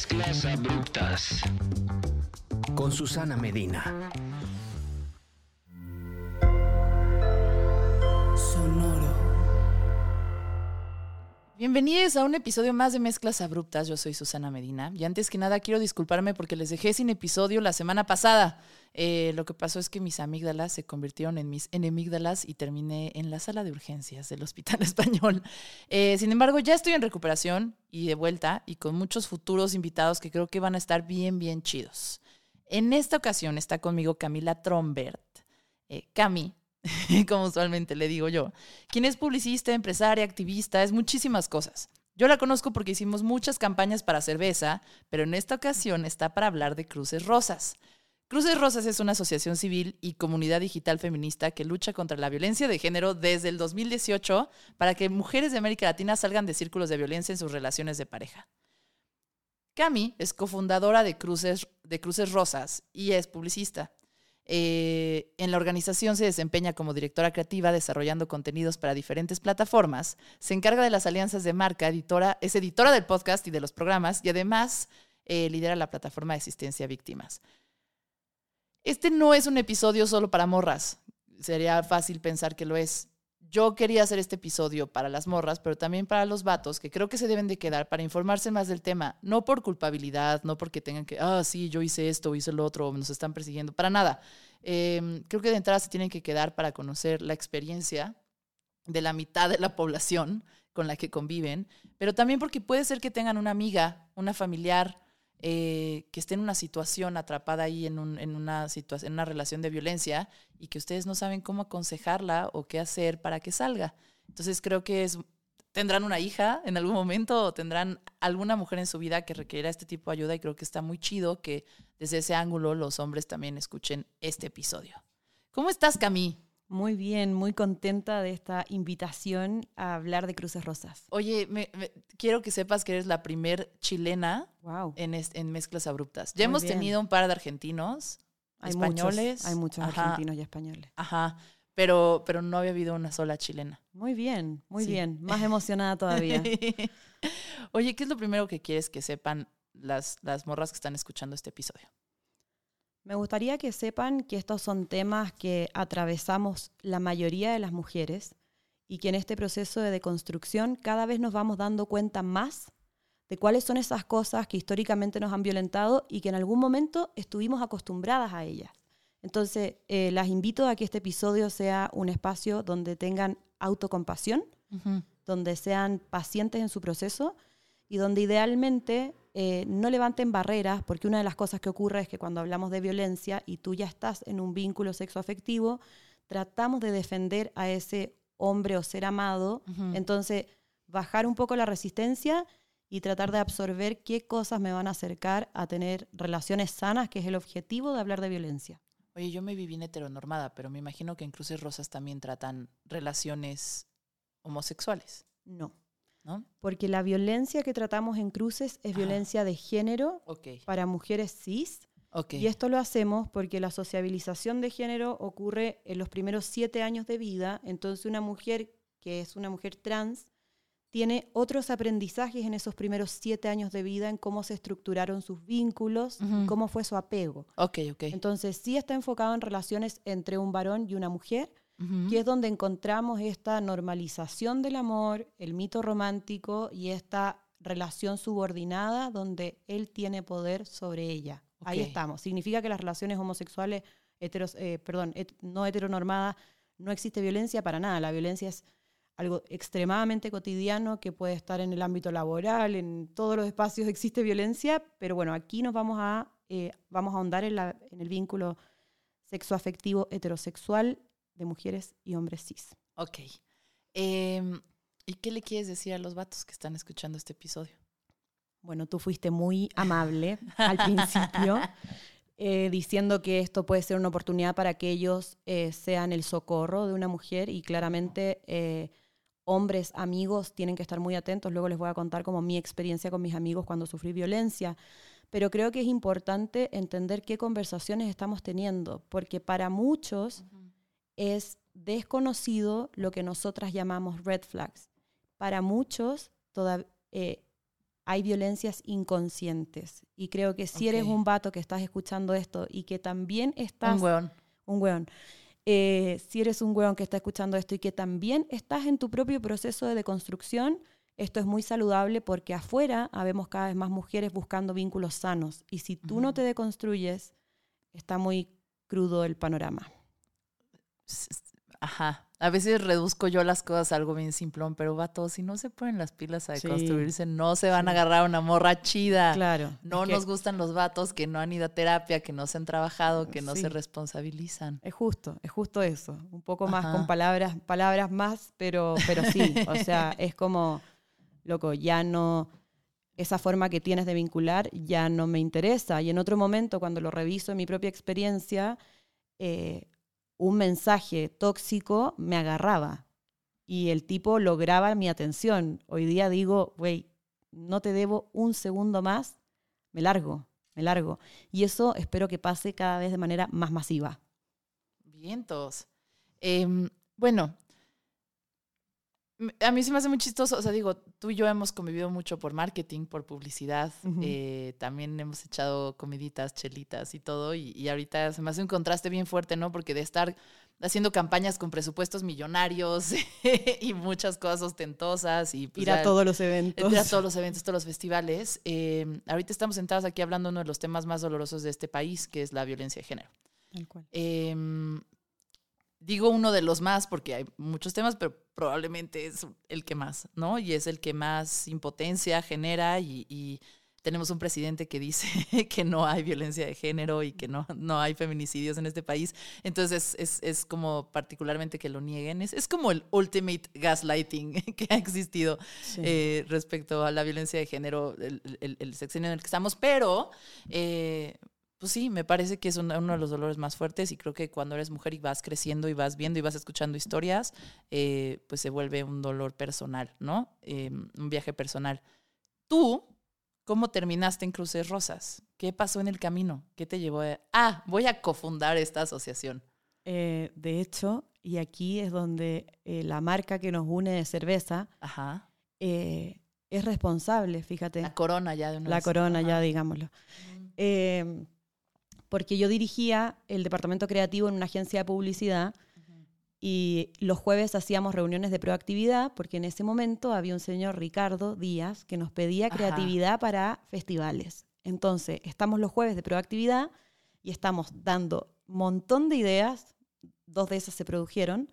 Mezclas abruptas. Con Susana Medina. Bienvenidos a un episodio más de Mezclas Abruptas. Yo soy Susana Medina. Y antes que nada quiero disculparme porque les dejé sin episodio la semana pasada. Eh, lo que pasó es que mis amígdalas se convirtieron en mis enemígdalas y terminé en la sala de urgencias del Hospital Español. Eh, sin embargo, ya estoy en recuperación y de vuelta y con muchos futuros invitados que creo que van a estar bien, bien chidos. En esta ocasión está conmigo Camila Trombert. Eh, Cami, como usualmente le digo yo, quien es publicista, empresaria, activista, es muchísimas cosas. Yo la conozco porque hicimos muchas campañas para cerveza, pero en esta ocasión está para hablar de Cruces Rosas. Cruces Rosas es una asociación civil y comunidad digital feminista que lucha contra la violencia de género desde el 2018 para que mujeres de América Latina salgan de círculos de violencia en sus relaciones de pareja. Cami es cofundadora de Cruces, de Cruces Rosas y es publicista. Eh, en la organización se desempeña como directora creativa, desarrollando contenidos para diferentes plataformas. Se encarga de las alianzas de marca, editora, es editora del podcast y de los programas y además eh, lidera la plataforma de asistencia a víctimas. Este no es un episodio solo para morras. Sería fácil pensar que lo es. Yo quería hacer este episodio para las morras, pero también para los vatos, que creo que se deben de quedar para informarse más del tema, no por culpabilidad, no porque tengan que, ah, sí, yo hice esto, hice lo otro, nos están persiguiendo, para nada. Eh, creo que de entrada se tienen que quedar para conocer la experiencia de la mitad de la población con la que conviven, pero también porque puede ser que tengan una amiga, una familiar, eh, que esté en una situación atrapada ahí en, un, en, una en una relación de violencia y que ustedes no saben cómo aconsejarla o qué hacer para que salga. Entonces creo que es, tendrán una hija en algún momento o tendrán alguna mujer en su vida que requiera este tipo de ayuda y creo que está muy chido que desde ese ángulo los hombres también escuchen este episodio. ¿Cómo estás, Cami? Muy bien, muy contenta de esta invitación a hablar de Cruces Rosas. Oye, me, me, quiero que sepas que eres la primer chilena wow. en, en, Mezclas Abruptas. Ya muy hemos bien. tenido un par de argentinos, hay españoles. Muchos, hay muchos Ajá. argentinos y españoles. Ajá, pero, pero no había habido una sola chilena. Muy bien, muy sí. bien. Más emocionada todavía. Oye, ¿qué es lo primero que quieres que sepan las, las morras que están escuchando este episodio? Me gustaría que sepan que estos son temas que atravesamos la mayoría de las mujeres y que en este proceso de deconstrucción cada vez nos vamos dando cuenta más de cuáles son esas cosas que históricamente nos han violentado y que en algún momento estuvimos acostumbradas a ellas. Entonces, eh, las invito a que este episodio sea un espacio donde tengan autocompasión, uh -huh. donde sean pacientes en su proceso y donde idealmente eh, no levanten barreras, porque una de las cosas que ocurre es que cuando hablamos de violencia y tú ya estás en un vínculo sexoafectivo, tratamos de defender a ese hombre o ser amado, uh -huh. entonces bajar un poco la resistencia y tratar de absorber qué cosas me van a acercar a tener relaciones sanas, que es el objetivo de hablar de violencia. Oye, yo me viví en heteronormada, pero me imagino que en Cruces Rosas también tratan relaciones homosexuales. No. ¿No? Porque la violencia que tratamos en cruces es violencia de género okay. para mujeres cis. Okay. Y esto lo hacemos porque la sociabilización de género ocurre en los primeros siete años de vida. Entonces una mujer que es una mujer trans tiene otros aprendizajes en esos primeros siete años de vida en cómo se estructuraron sus vínculos, uh -huh. cómo fue su apego. Okay, okay. Entonces sí está enfocado en relaciones entre un varón y una mujer, uh -huh. que es donde encontramos esta normalización del amor, el mito romántico y esta relación subordinada donde él tiene poder sobre ella. Okay. Ahí estamos. Significa que las relaciones homosexuales, heteros, eh, perdón, het no heteronormadas, no existe violencia para nada. La violencia es algo extremadamente cotidiano que puede estar en el ámbito laboral, en todos los espacios existe violencia, pero bueno, aquí nos vamos a, eh, vamos a ahondar en, la, en el vínculo sexoafectivo heterosexual de mujeres y hombres cis. Ok. Eh, ¿Y qué le quieres decir a los vatos que están escuchando este episodio? Bueno, tú fuiste muy amable al principio, eh, diciendo que esto puede ser una oportunidad para que ellos eh, sean el socorro de una mujer y claramente eh, hombres, amigos, tienen que estar muy atentos. Luego les voy a contar como mi experiencia con mis amigos cuando sufrí violencia. Pero creo que es importante entender qué conversaciones estamos teniendo, porque para muchos uh -huh. Es desconocido lo que nosotras llamamos red flags. Para muchos, toda, eh, hay violencias inconscientes. Y creo que si eres un vato que estás escuchando esto y que también estás... Un weón. un weón. Eh, si eres un weón que está escuchando esto y que también estás en tu propio proceso de deconstrucción, esto es muy saludable porque afuera habemos cada vez más mujeres buscando vínculos sanos. Y si tú no te deconstruyes, está muy crudo el panorama. Ajá. A veces reduzco yo las cosas a algo bien simplón, pero vato, si no se ponen las pilas a Sí. construirse, no se van a agarrar una morra chida. Claro. No nos gustan los vatos que no han ido a terapia, que no se han trabajado, que no Sí. se responsabilizan. Es justo, es justo eso. Un poco más Ajá. con palabras, palabras más, pero, pero sí. o sea, es como, loco, ya no, esa forma que tienes de vincular ya no me interesa. Y en otro momento, cuando lo reviso en mi propia experiencia, eh, un mensaje tóxico me agarraba y el tipo lograba mi atención. Hoy día digo, güey, no te debo un segundo más, me largo, me largo. Y eso espero que pase cada vez de manera más masiva. Vientos. Em, bueno, a mí se me hace muy chistoso. O sea, digo, tú y yo hemos convivido mucho por marketing, por publicidad. Eh, también hemos echado comiditas, chelitas y todo. Y, y ahorita se me hace un contraste bien fuerte, ¿no? Porque de estar haciendo campañas con presupuestos millonarios y muchas cosas ostentosas y pues, Ir a ya- todos los eventos. Ir a todos los eventos, todos los festivales. Eh, ahorita estamos sentados aquí hablando de uno de los temas más dolorosos de este país, que es la violencia de género. Tal cual. Em, digo uno de los más porque hay muchos temas, pero probablemente es el que más, ¿no? Y es el que más impotencia genera y, y tenemos un presidente que dice que no hay violencia de género y que no, no hay feminicidios en este país. Entonces es, es como particularmente que lo nieguen. Es, es como el ultimate gaslighting que ha existido Sí. eh, respecto a la violencia de género, el, el- el sexenio en el que estamos, pero eh, pues sí, me parece que es un- uno de los dolores más fuertes y creo que cuando eres mujer y vas creciendo y vas viendo y vas escuchando historias, eh, pues se vuelve un dolor personal, ¿no? Eh, un viaje personal. Tú, ¿cómo terminaste en Cruces Rosas? ¿Qué pasó en el camino? ¿Qué te llevó a... Ah, voy a cofundar esta asociación. Eh, de hecho, y aquí es donde eh, la marca que nos une de cerveza Ajá. es responsable, fíjate. La corona ya de una La vez. corona, Ajá. ya digámoslo. Eh, porque yo dirigía el departamento creativo en una agencia de publicidad y los jueves hacíamos reuniones de proactividad porque en ese momento había un señor Ricardo Díaz que nos pedía Ajá. creatividad para festivales. Entonces, estamos los jueves de proactividad y estamos dando montón de ideas, dos de esas se produjeron,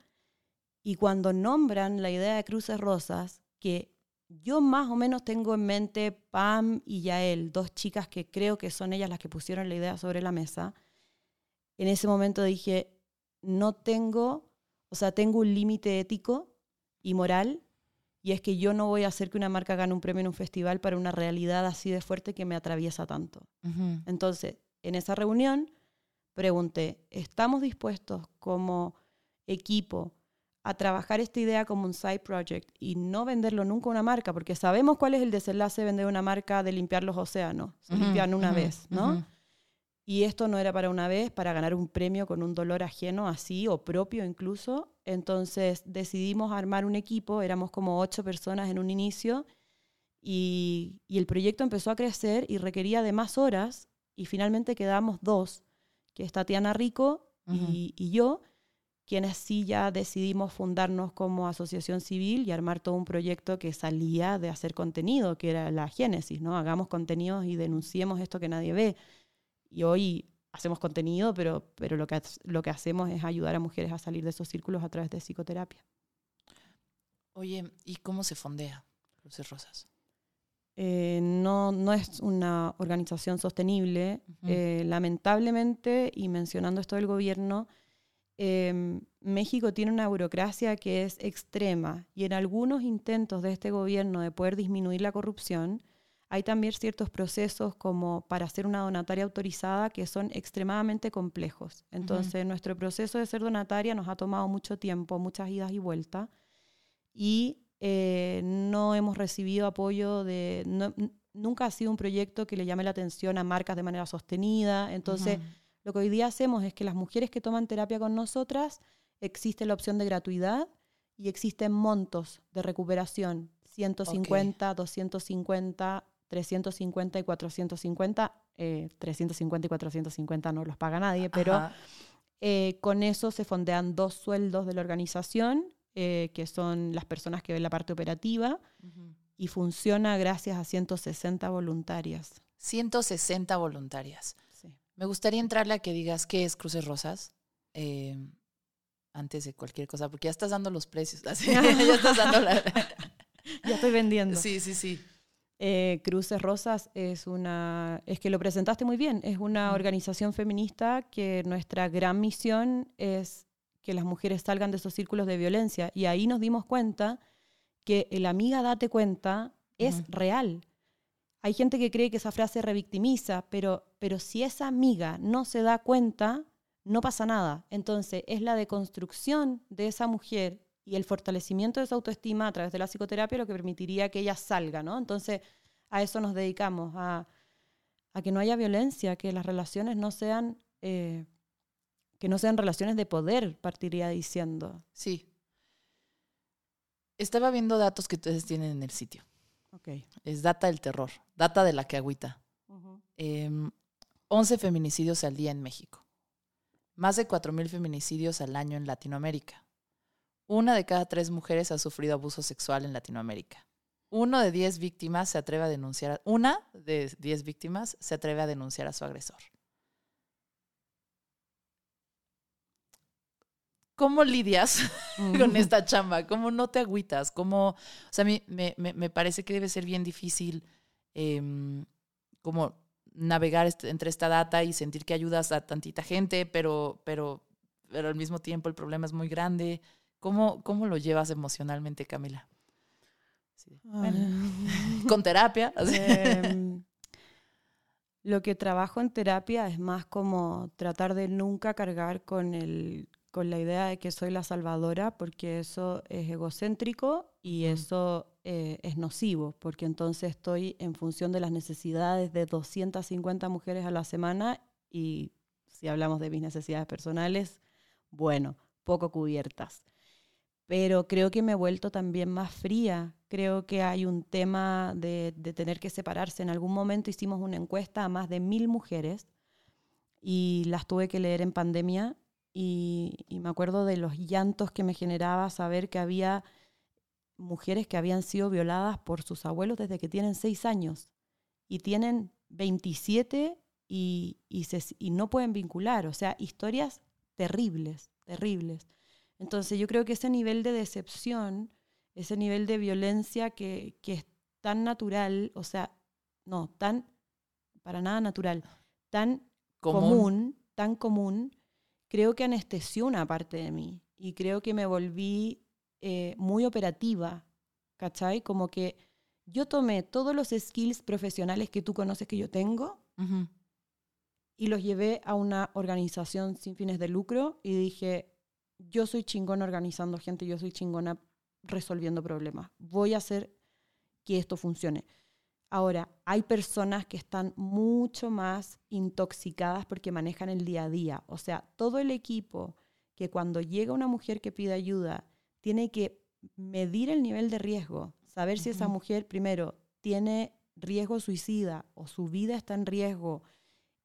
y cuando nombran la idea de Cruces Rosas, que yo más o menos tengo en mente Pam y Yael, dos chicas que creo que son ellas las que pusieron la idea sobre la mesa, en ese momento dije, no tengo, o sea, tengo un límite ético y moral, y es que yo no voy a hacer que una marca gane un premio en un festival para una realidad así de fuerte que me atraviesa tanto. Entonces, en esa reunión pregunté, ¿estamos dispuestos como equipo a trabajar esta idea como un side project y no venderlo nunca a una marca? Porque sabemos cuál es el desenlace de vender una marca de limpiar los océanos. Se limpian una vez, ¿no? Y esto no era para una vez, para ganar un premio con un dolor ajeno así o propio incluso. Entonces decidimos armar un equipo, éramos como ocho personas en un inicio y, y el proyecto empezó a crecer y requería de más horas y finalmente quedamos dos, que es Tatiana Rico y, y yo, quienes sí ya decidimos fundarnos como asociación civil y armar todo un proyecto que salía de hacer contenido, que era la génesis, ¿no? Hagamos contenidos y denunciemos esto que nadie ve. Y hoy hacemos contenido, pero, pero lo, que, lo que hacemos es ayudar a mujeres a salir de esos círculos a través de psicoterapia. Oye, ¿y cómo se fondea Cruces Rosas? Eh, no, no es una organización sostenible. Eh, lamentablemente, y mencionando esto del gobierno, eh, México tiene una burocracia que es extrema y en algunos intentos de este gobierno de poder disminuir la corrupción, hay también ciertos procesos como para ser una donataria autorizada que son extremadamente complejos. Entonces, nuestro proceso de ser donataria nos ha tomado mucho tiempo, muchas idas y vueltas, y eh, no hemos recibido apoyo de... no- nunca ha sido un proyecto que le llame la atención a marcas de manera sostenida. Entonces. Lo que hoy día hacemos es que las mujeres que toman terapia con nosotras, existe la opción de gratuidad y existen montos de recuperación, 150, 250, 350 y 450. eh, 350 y 450 no los paga nadie, pero eh, con eso se fondean dos sueldos de la organización, eh, que son las personas que ven la parte operativa, y funciona gracias a 160 voluntarias. 160 voluntarias. Me gustaría entrarle a que digas qué es Cruces Rosas eh, antes de cualquier cosa, porque ya estás dando los precios. así, ya estás dando la... Ya estoy vendiendo. Sí, sí, sí. Eh, Cruces Rosas es una, es que lo presentaste muy bien, es una organización feminista que nuestra gran misión es que las mujeres salgan de esos círculos de violencia. Y ahí nos dimos cuenta que el amiga date cuenta es real. Hay gente que cree que esa frase revictimiza, pero, pero si esa amiga no se da cuenta, no pasa nada. Entonces, es la deconstrucción de esa mujer y el fortalecimiento de su autoestima a través de la psicoterapia lo que permitiría que ella salga, ¿no? Entonces, a eso nos dedicamos, a, a que no haya violencia, que las relaciones no sean, eh, que no sean relaciones de poder, partiría diciendo. Sí. Estaba viendo datos que ustedes tienen en el sitio. Ok. Es data del terror, data de la que agüita. Em, 11 feminicidios al día en México. Más de 4.000 feminicidios al año en Latinoamérica. Una de cada tres mujeres ha sufrido abuso sexual en Latinoamérica. Uno de 10 víctimas se atreve a denunciar, una de 10 víctimas se atreve a denunciar a su agresor. ¿Cómo lidias con esta chamba? ¿Cómo no te agüitas? ¿Cómo, o sea, a mí me, me- me parece que debe ser bien difícil em, como navegar entre esta data y sentir que ayudas a tantita gente, pero, pero, pero al mismo tiempo el problema es muy grande. ¿Cómo, cómo lo llevas emocionalmente, Camila? Sí. Bueno, con terapia. Em, lo que trabajo en terapia es más como tratar de nunca cargar con, el, con la idea de que soy la salvadora, porque eso es egocéntrico y eso eh, es nocivo, porque entonces estoy en función de las necesidades de 250 mujeres a la semana y si hablamos de mis necesidades personales, bueno, poco cubiertas. Pero creo que me he vuelto también más fría. Creo que hay un tema de, de tener que separarse. En algún momento hicimos una encuesta a más de mil mujeres y las tuve que leer en pandemia y, y me acuerdo de los llantos que me generaba saber que había mujeres que habían sido violadas por sus abuelos desde que tienen seis años y tienen 27 y, y, se- y no pueden vincular. O sea, historias terribles, terribles. Entonces yo creo que ese nivel de decepción, ese nivel de violencia que, que es tan natural, o sea, no, tan, para nada natural, tan Común. común, tan común, creo que anestesió una parte de mí y creo que me volví eh, muy operativa, ¿cachai? Como que yo tomé todos los skills profesionales que tú conoces que yo tengo y los llevé a una organización sin fines de lucro y dije, yo soy chingona organizando gente, yo soy chingona resolviendo problemas. Voy a hacer que esto funcione. Ahora, hay personas que están mucho más intoxicadas porque manejan el día a día. O sea, todo el equipo que cuando llega una mujer que pide ayuda, tiene que medir el nivel de riesgo, saber si esa mujer primero tiene riesgo suicida o su vida está en riesgo.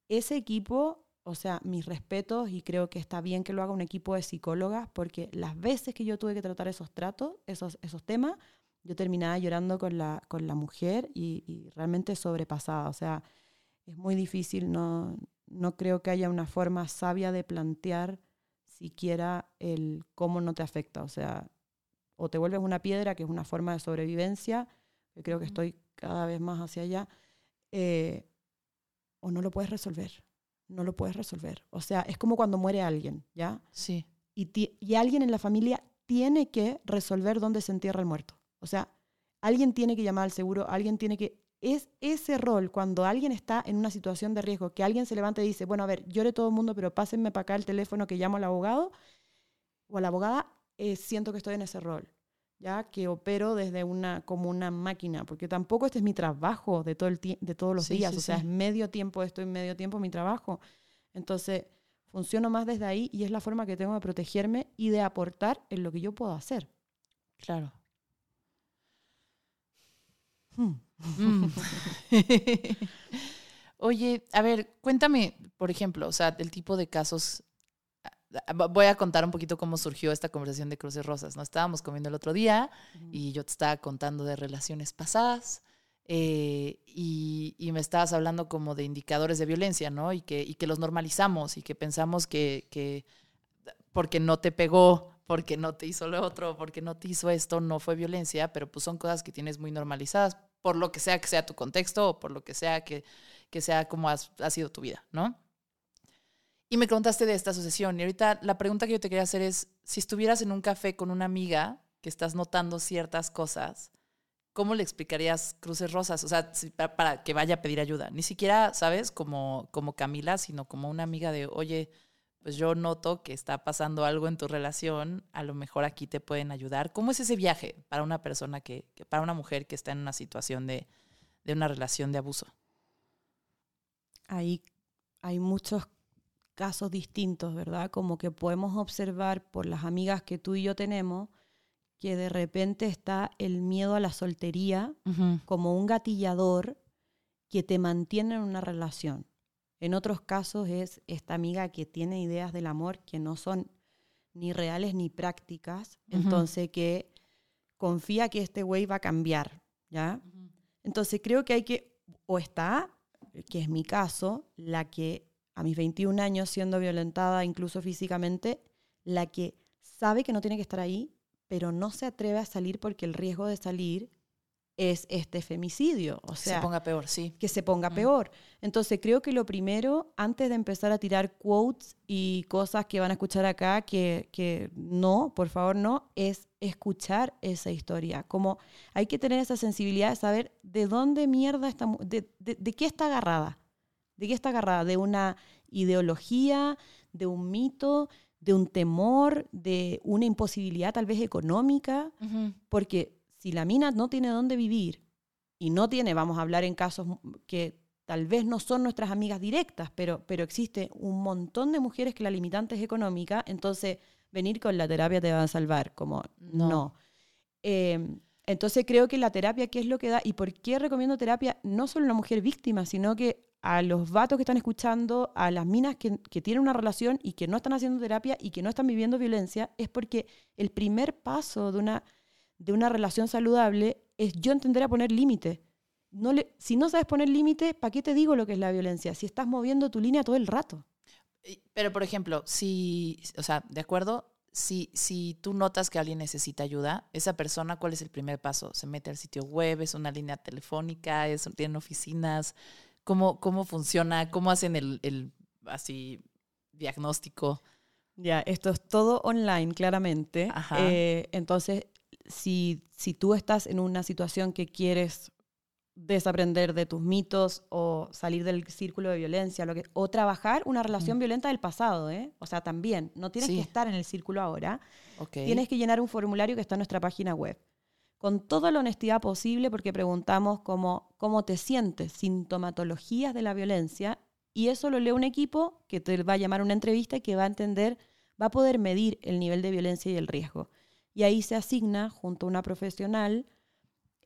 Ese equipo, o sea, mis respetos y creo que está bien que lo haga un equipo de psicólogas porque las veces que yo tuve que tratar esos tratos, esos, esos temas, yo terminaba llorando con la, con la mujer y, y realmente sobrepasada. O sea, es muy difícil, no, no creo que haya una forma sabia de plantear siquiera el cómo no te afecta. O sea, o te vuelves una piedra, que es una forma de sobrevivencia, que creo que estoy cada vez más hacia allá, eh, o no lo puedes resolver. No lo puedes resolver. O sea, es como cuando muere alguien, ¿ya? Sí. y, y alguien en la familia tiene que resolver dónde se entierra el muerto. O sea, alguien tiene que llamar al seguro, alguien tiene que... Es ese rol cuando alguien está en una situación de riesgo, que alguien se levanta y dice, bueno, a ver, llore todo el mundo, pero pásenme para acá el teléfono que llamo al abogado o a la abogada, eh, siento que estoy en ese rol, ya que opero desde una como una máquina, porque tampoco este es mi trabajo de todo el de todos los Sí, días, sí, o sea, sí. es medio tiempo esto y medio tiempo mi trabajo. Entonces, funciono más desde ahí y es la forma que tengo de protegerme y de aportar en lo que yo puedo hacer. Claro. Mm. Oye, a ver, cuéntame, por ejemplo, o sea, el tipo de casos. ah, Voy a contar un poquito cómo surgió esta conversación de cruces rosas. ¿no? Estábamos comiendo el otro día y yo te estaba contando de relaciones pasadas eh, y, y me estabas hablando como de indicadores de violencia, ¿no? Y que, y que los normalizamos y que pensamos que, que porque no te pegó, porque no te hizo lo otro, porque no te hizo esto, no fue violencia, pero pues son cosas que tienes muy normalizadas, por lo que sea que sea tu contexto o por lo que sea que, que sea como ha sido tu vida, ¿no? Y me contaste de esta asociación. Y ahorita la pregunta que yo te quería hacer es, si estuvieras en un café con una amiga que estás notando ciertas cosas, ¿cómo le explicarías cruces rosas? O sea, para, que vaya a pedir ayuda. Ni siquiera, ¿sabes? Como, como Camila, sino como una amiga de, oye, pues yo noto que está pasando algo en tu relación, a lo mejor aquí te pueden ayudar. ¿Cómo es ese viaje para una persona que, que- para una mujer que está en una situación de, de una relación de abuso? Ahí hay muchos casos distintos, ¿verdad? Como que podemos observar por las amigas que tú y yo tenemos que de repente está el miedo a la soltería como un gatillador que te mantiene en una relación. En otros casos es esta amiga que tiene ideas del amor que no son ni reales ni prácticas, entonces que confía que este güey va a cambiar, ¿ya? Entonces creo que hay que, o está, que es mi caso, la que a mis 21 años siendo violentada incluso físicamente, la que sabe que no tiene que estar ahí, pero no se atreve a salir porque el riesgo de salir es este femicidio, o Que sea, se ponga peor, sí. que se ponga Mm. peor. Entonces creo que lo primero, antes de empezar a tirar quotes y cosas que van a escuchar acá, que, que no, por favor no, es escuchar esa historia. Como hay que tener esa sensibilidad de saber de dónde mierda está, de, de qué está agarrada. ¿De qué está agarrada? ¿De una ideología, de un mito, de un temor, de una imposibilidad tal vez económica? Porque si la mina no tiene dónde vivir y no tiene, vamos a hablar en casos que tal vez no son nuestras amigas directas, pero, pero existe un montón de mujeres que la limitante es económica, entonces venir con la terapia te va a salvar, como No. no. Eh, entonces creo que la terapia, ¿qué es lo que da? ¿Y por qué recomiendo terapia? No solo a una mujer víctima, sino que a los vatos que están escuchando, a las minas que, que tienen una relación y que no están haciendo terapia y que no están viviendo violencia, es porque el primer paso de una, de una relación saludable es yo entender a poner límite. No le, si no sabes poner límite, ¿para qué te digo lo que es la violencia? Si estás moviendo tu línea todo el rato. Pero, por ejemplo, si, o sea, de acuerdo, si, si tú notas que alguien necesita ayuda, esa persona, ¿cuál es el primer paso? ¿Se mete al sitio web? ¿Es una línea telefónica? ¿Es, ¿Tienen oficinas? ¿Cómo, cómo funciona? ¿Cómo hacen el, el así diagnóstico? Ya, esto es todo online, claramente. Ajá. Eh, entonces, si, si tú estás en una situación que quieres desaprender de tus mitos o salir del círculo de violencia, lo que, o trabajar una relación violenta del pasado, ¿eh? O sea, también, no tienes Sí. que estar en el círculo ahora, tienes que llenar un formulario que está en nuestra página web. Con toda la honestidad posible, porque preguntamos cómo, cómo te sientes, sintomatologías de la violencia, y eso lo lee un equipo que te va a llamar a una entrevista y que va a entender, va a poder medir el nivel de violencia y el riesgo. Y ahí se asigna junto a una profesional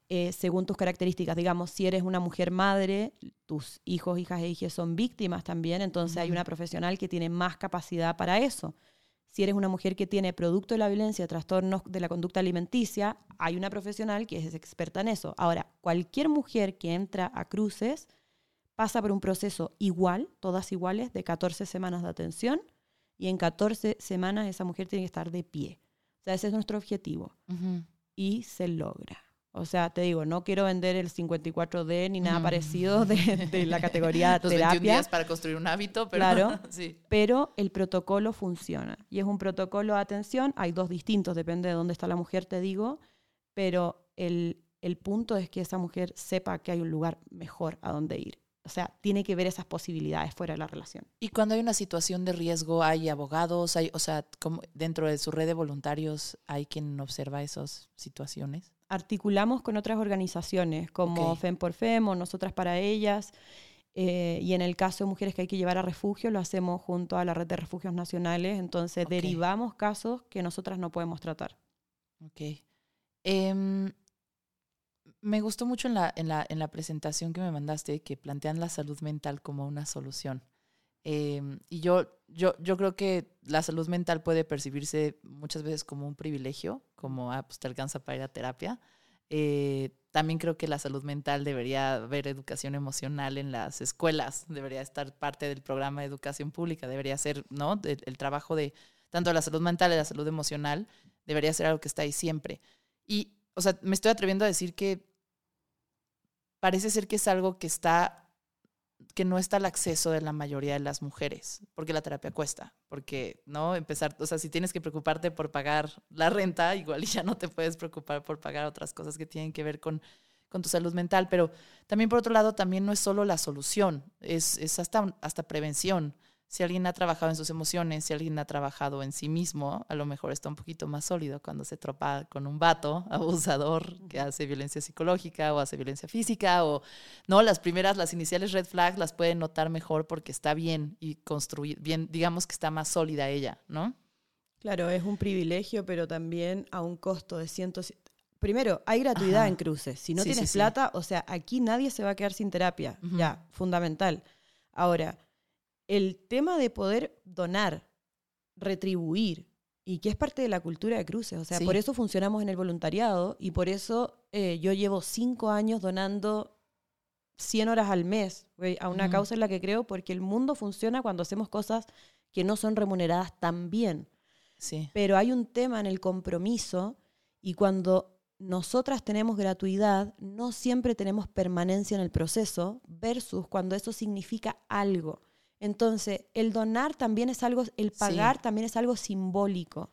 eh, según tus características. Digamos, si eres una mujer madre, tus hijos, hijas e hijas son víctimas también, entonces hay una profesional que tiene más capacidad para eso. Si eres una mujer que tiene producto de la violencia, trastornos de la conducta alimenticia, hay una profesional que es experta en eso. Ahora, cualquier mujer que entra a cruces pasa por un proceso igual, todas iguales, de 14 semanas de atención y en 14 semanas esa mujer tiene que estar de pie. Sea, ese es nuestro objetivo Ujú. y se logra. O sea, te digo, no quiero vender el 54D ni nada Mm. parecido de, de la categoría Los 21 terapia, días para construir un hábito, pero Claro. sí. pero el protocolo funciona. Y es un protocolo de atención, hay dos distintos, depende de dónde está la mujer, te digo, pero el, el punto es que esa mujer sepa que hay un lugar mejor a donde ir. O sea, tiene que ver esas posibilidades fuera de la relación. Y cuando hay una situación de riesgo, hay abogados, hay, o sea, como dentro de su red de voluntarios, hay quien observa esas situaciones. articulamos con otras organizaciones como Ok. FEM por FEM o Nosotras para Ellas. eh, y en el caso de mujeres que hay que llevar a refugio, lo hacemos junto a la red de refugios nacionales. Entonces, derivamos casos que nosotras no podemos tratar. Ok. Em, me gustó mucho en la, en, la, en la presentación que me mandaste que plantean la salud mental como una solución. Em, y yo, yo, yo creo que la salud mental puede percibirse muchas veces como un privilegio, como, ah, pues te alcanza para ir a terapia. Eh, también creo que la salud mental debería haber educación emocional en las escuelas, debería estar parte del programa de educación pública, debería ser, ¿no? El, trabajo de tanto la salud mental y la salud emocional debería ser algo que está ahí siempre. Y, o sea, me estoy atreviendo a decir que parece ser que es algo que está que no está al acceso de la mayoría de las mujeres, porque la terapia cuesta, porque, ¿no? Empezar, o sea, si tienes que preocuparte por pagar la renta, igual ya no te puedes preocupar por pagar otras cosas que tienen que ver con, con tu salud mental, pero también por otro lado, también no es solo la solución, es, es hasta, hasta prevención si alguien ha trabajado en sus emociones, si alguien ha trabajado en sí mismo, a lo mejor está un poquito más sólido cuando se tropa con un vato abusador que hace violencia psicológica o hace violencia física o no, las primeras, las iniciales red flags las pueden notar mejor porque está bien y construir bien, digamos que está más sólida ella, ¿no? Claro, es un privilegio, pero también a un costo de cientos. Primero, hay gratuidad en cruces. Si no tienes plata, o sea, aquí nadie se va a quedar sin terapia. Ya, fundamental. Ahora, el tema de poder donar, retribuir, y que es parte de la cultura de cruces. O sea, por eso funcionamos en el voluntariado y por eso eh, yo llevo cinco años donando 100 horas al mes a una causa en la que creo, porque el mundo funciona cuando hacemos cosas que no son remuneradas tan bien. Sí. Pero hay un tema en el compromiso y cuando nosotras tenemos gratuidad, no siempre tenemos permanencia en el proceso versus cuando eso significa algo. Entonces, el donar también es algo, el pagar también es algo simbólico.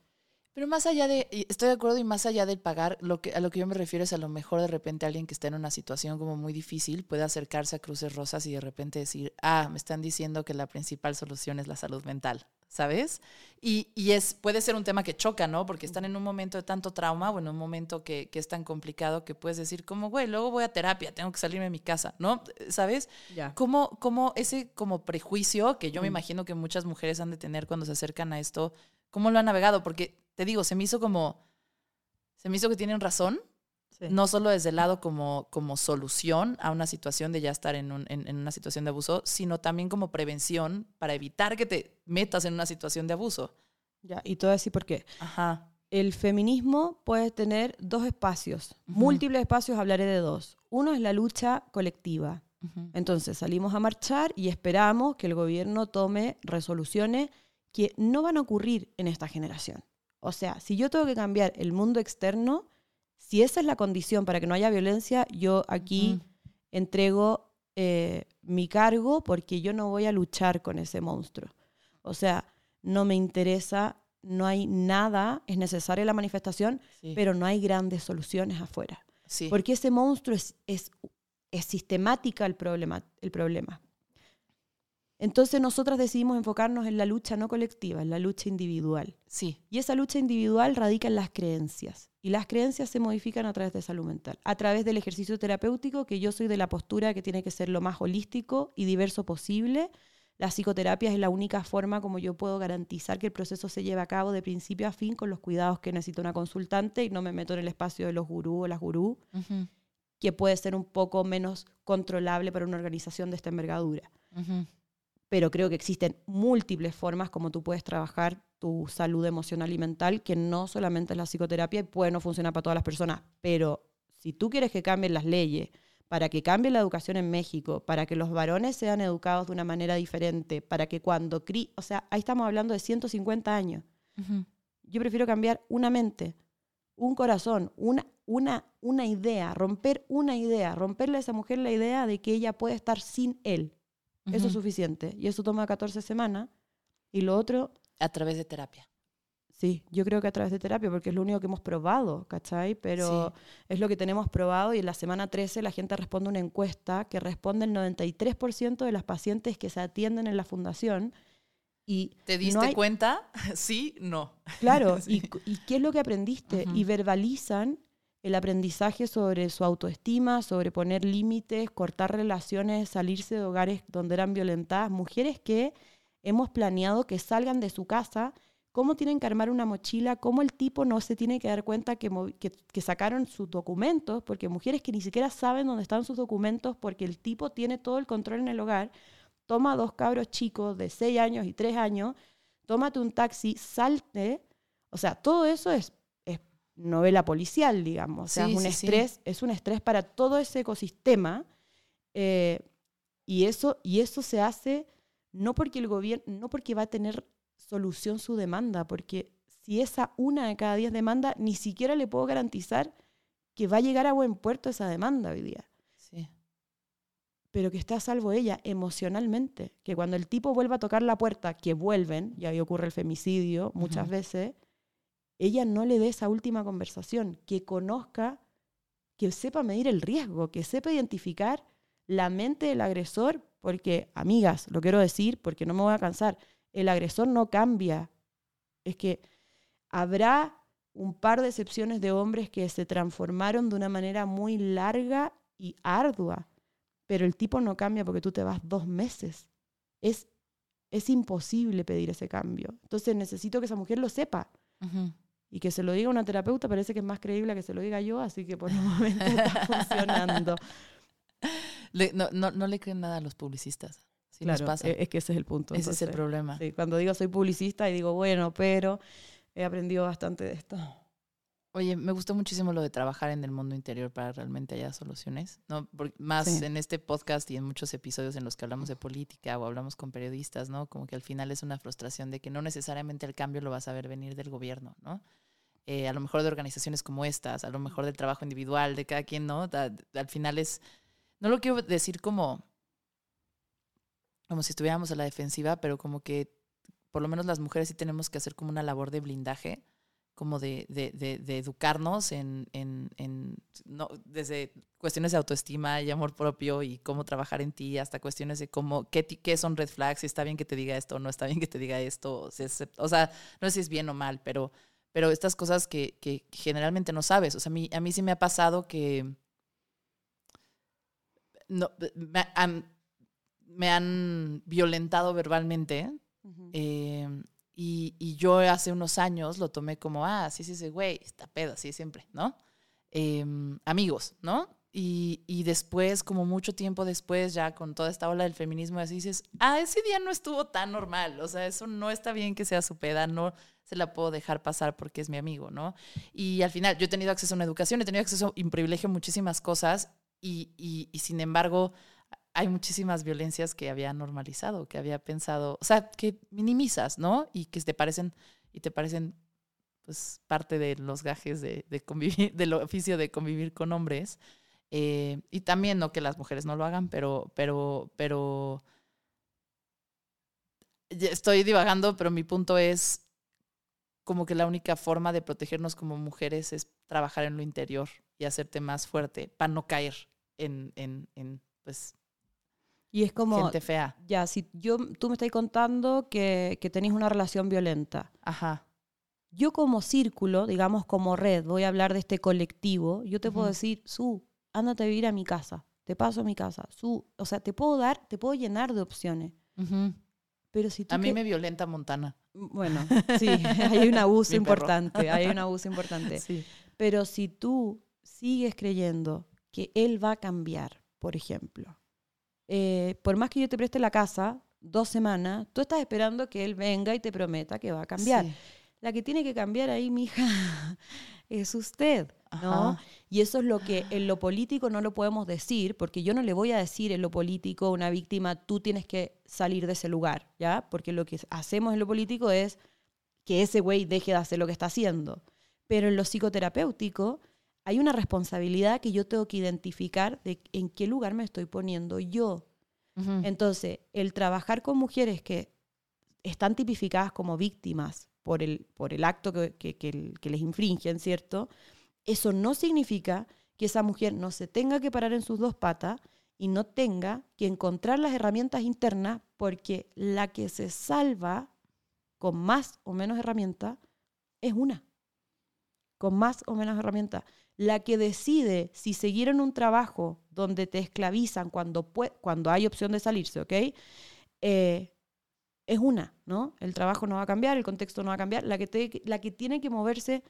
Pero más allá de, estoy de acuerdo y más allá del pagar, lo que, a lo que yo me refiero es a lo mejor de repente alguien que está en una situación como muy difícil puede acercarse a Cruces Rosas y de repente decir, ah, me están diciendo que la principal solución es la salud mental. ¿sabes? Y, es, puede ser un tema que choca, ¿no? Porque están en un momento de tanto trauma o en un momento que, es tan complicado que puedes decir, como, güey, luego voy a terapia, tengo que salirme de mi casa, ¿no? ¿Sabes? Ya. ¿Cómo, ¿Cómo, ese como prejuicio que yo me imagino que muchas mujeres han de tener cuando se acercan a esto, cómo lo han navegado? Porque te digo, se me hizo como, se me hizo que tienen razón, no solo desde el lado como, como solución a una situación de ya estar en, en, una situación de abuso, sino también como prevención para evitar que te metas en una situación de abuso. Ya, y todo así por qué. Ajá. El feminismo puede tener dos espacios, múltiples espacios, hablaré de dos. Uno es la lucha colectiva. Entonces salimos a marchar y esperamos que el gobierno tome resoluciones que no van a ocurrir en esta generación. O sea, si yo tengo que cambiar el mundo externo, si esa es la condición para que no haya violencia, yo aquí entrego eh, mi cargo porque yo no voy a luchar con ese monstruo. O sea, no me interesa, no hay nada, es necesaria la manifestación, pero no hay grandes soluciones afuera. Porque ese monstruo es, es, es sistemática el problema, el problema. Entonces nosotras decidimos enfocarnos en la lucha no colectiva, en la lucha individual. Sí. Y esa lucha individual radica en las creencias. Y las creencias se modifican a través de salud mental, a través del ejercicio terapéutico, que yo soy de la postura que tiene que ser lo más holístico y diverso posible. La psicoterapia es la única forma como yo puedo garantizar que el proceso se lleve a cabo de principio a fin con los cuidados que necesita una consultante y no me meto en el espacio de los gurú o las gurú, que puede ser un poco menos controlable para una organización de esta envergadura pero creo que existen múltiples formas como tú puedes trabajar tu salud emocional y mental, que no solamente es la psicoterapia y puede no funcionar para todas las personas, pero si tú quieres que cambien las leyes, para que cambie la educación en México, para que los varones sean educados de una manera diferente, para que cuando... Cri o sea, ahí estamos hablando de 150 años. Yo prefiero cambiar una mente, un corazón, una, una, una idea, romper una idea, romperle a esa mujer la idea de que ella puede estar sin él. Eso es suficiente. Y eso toma 14 semanas. Y lo otro... A través de terapia. Sí, yo creo que a través de terapia, porque es lo único que hemos probado, ¿cachai? Pero es lo que tenemos probado y en la semana 13 la gente responde una encuesta que responde el 93% de las pacientes que se atienden en la fundación. Y ¿Te diste cuenta? sí, no. Claro, y, qué es lo que aprendiste? Y verbalizan el aprendizaje sobre su autoestima, sobre poner límites, cortar relaciones, salirse de hogares donde eran violentadas, mujeres que hemos planeado que salgan de su casa cómo tienen que armar una mochila, cómo el tipo no se tiene que dar cuenta que, sacaron sus documentos, porque mujeres que ni siquiera saben dónde están sus documentos, porque el tipo tiene todo el control en el hogar, toma dos cabros chicos de 6 años y 3 años, tómate un taxi, salte, o sea, todo eso es, es novela policial, digamos, o sea, es un estrés, es un estrés para todo ese ecosistema, eh, y, eso, y eso se hace no porque el gobierno, no porque va a tener solución su demanda, porque si esa una de cada diez demanda, ni siquiera le puedo garantizar que va a llegar a buen puerto esa demanda hoy día. Sí. Pero que esté a salvo ella emocionalmente, que cuando el tipo vuelva a tocar la puerta, que vuelven, y ahí ocurre el femicidio muchas veces, ella no le dé esa última conversación, que conozca, que sepa medir el riesgo, que sepa identificar la mente del agresor, porque, amigas, lo quiero decir porque no me voy a cansar, el agresor no cambia. Es que habrá un par de excepciones de hombres que se transformaron de una manera muy larga y ardua, pero el tipo no cambia porque tú te vas dos meses. Es, es imposible pedir ese cambio. Entonces necesito que esa mujer lo sepa. Y que se lo diga una terapeuta parece que es más creíble que se lo diga yo, así que por el momento está funcionando. no, no, no le creen nada a los publicistas claro, e, Es que ese es el punto. Ese es el problema. cuando digo soy publicista y digo, bueno, pero he aprendido bastante de esto. Oye, me gustó muchísimo lo de trabajar en el mundo interior para realmente haya soluciones, ¿no? más en este podcast y en muchos episodios en los que hablamos de política o hablamos con periodistas, ¿no? Como que al final es una frustración de que no necesariamente el cambio lo vas a ver venir del gobierno, ¿no? Eh, a lo mejor de organizaciones como estas, a lo mejor del trabajo individual de cada quien, ¿no? al final es, no lo quiero decir como como si estuviéramos a la defensiva, pero como que por lo menos las mujeres sí tenemos que hacer como una labor de blindaje, como de, de, de, educarnos en, en, en no, desde cuestiones de autoestima y amor propio y cómo trabajar en ti, hasta cuestiones de cómo, qué, qué son red flags, si está bien que te diga esto no está bien que te diga esto, o sea, no sé si es bien o mal, pero, pero estas cosas que, que generalmente no sabes, o sea, a mí, a mí sí me ha pasado que... No, me, me han violentado verbalmente. Eh, y, yo hace unos años lo tomé como, ah, sí, sí, sí, güey, está pedo, así siempre, ¿no? Em, amigos, ¿no? Y, después, como mucho tiempo después, ya con toda esta ola del feminismo, así dices, ah, ese día no estuvo tan normal, o sea, eso no está bien que sea su peda, no se la puedo dejar pasar porque es mi amigo, ¿no? Y al final, yo he tenido acceso a una educación, he tenido acceso y privilegio muchísimas cosas, y, y sin embargo, hay muchísimas violencias que había normalizado, que había pensado, o sea, que minimizas, ¿no? Y que te parecen, y te parecen pues parte de los gajes de, convivir, del oficio de convivir con hombres. Eh, y también no que las mujeres no lo hagan, pero, pero, pero estoy divagando, pero mi punto es como que la única forma de protegernos como mujeres es trabajar en lo interior y hacerte más fuerte para no caer en, en, en pues y es como. Gente fea. Ya, si yo, tú me estás contando que, que tenéis una relación violenta. Ajá. Yo, como círculo, digamos como red, voy a hablar de este colectivo. Yo te puedo decir, Su, ándate a vivir a mi casa. Te paso a mi casa. Su, o sea, te puedo dar, te puedo llenar de opciones. Pero si tú a mí me violenta Montana. Bueno, sí, hay un abuso importante. Hay un abuso importante. Sí. Pero si tú sigues creyendo que él va a cambiar, por ejemplo, eh, por más que yo te preste la casa dos semanas, tú estás esperando que él venga y te prometa que va a cambiar. La que tiene que cambiar ahí, mija, es usted, ¿no? Y eso es lo que en lo político no lo podemos decir, porque yo no le voy a decir en lo político a una víctima, tú tienes que salir de ese lugar, ¿ya? Porque lo que hacemos en lo político es que ese güey deje de hacer lo que está haciendo. Pero en lo psicoterapéutico, hay una responsabilidad que yo tengo que identificar de en qué lugar me estoy poniendo yo. Entonces, el trabajar con mujeres que están tipificadas como víctimas por el, por el acto que, que, les infringen, ¿cierto? Eso no significa que esa mujer no se tenga que parar en sus dos patas y no tenga que encontrar las herramientas internas porque la que se salva con más o menos herramientas es una, con más o menos herramientas la que decide si seguir en un trabajo donde te esclavizan cuando, cuando hay opción de salirse, ¿ok? Eh, es una, ¿no? El trabajo no va a cambiar, el contexto no va a cambiar. La que, la que tiene que moverse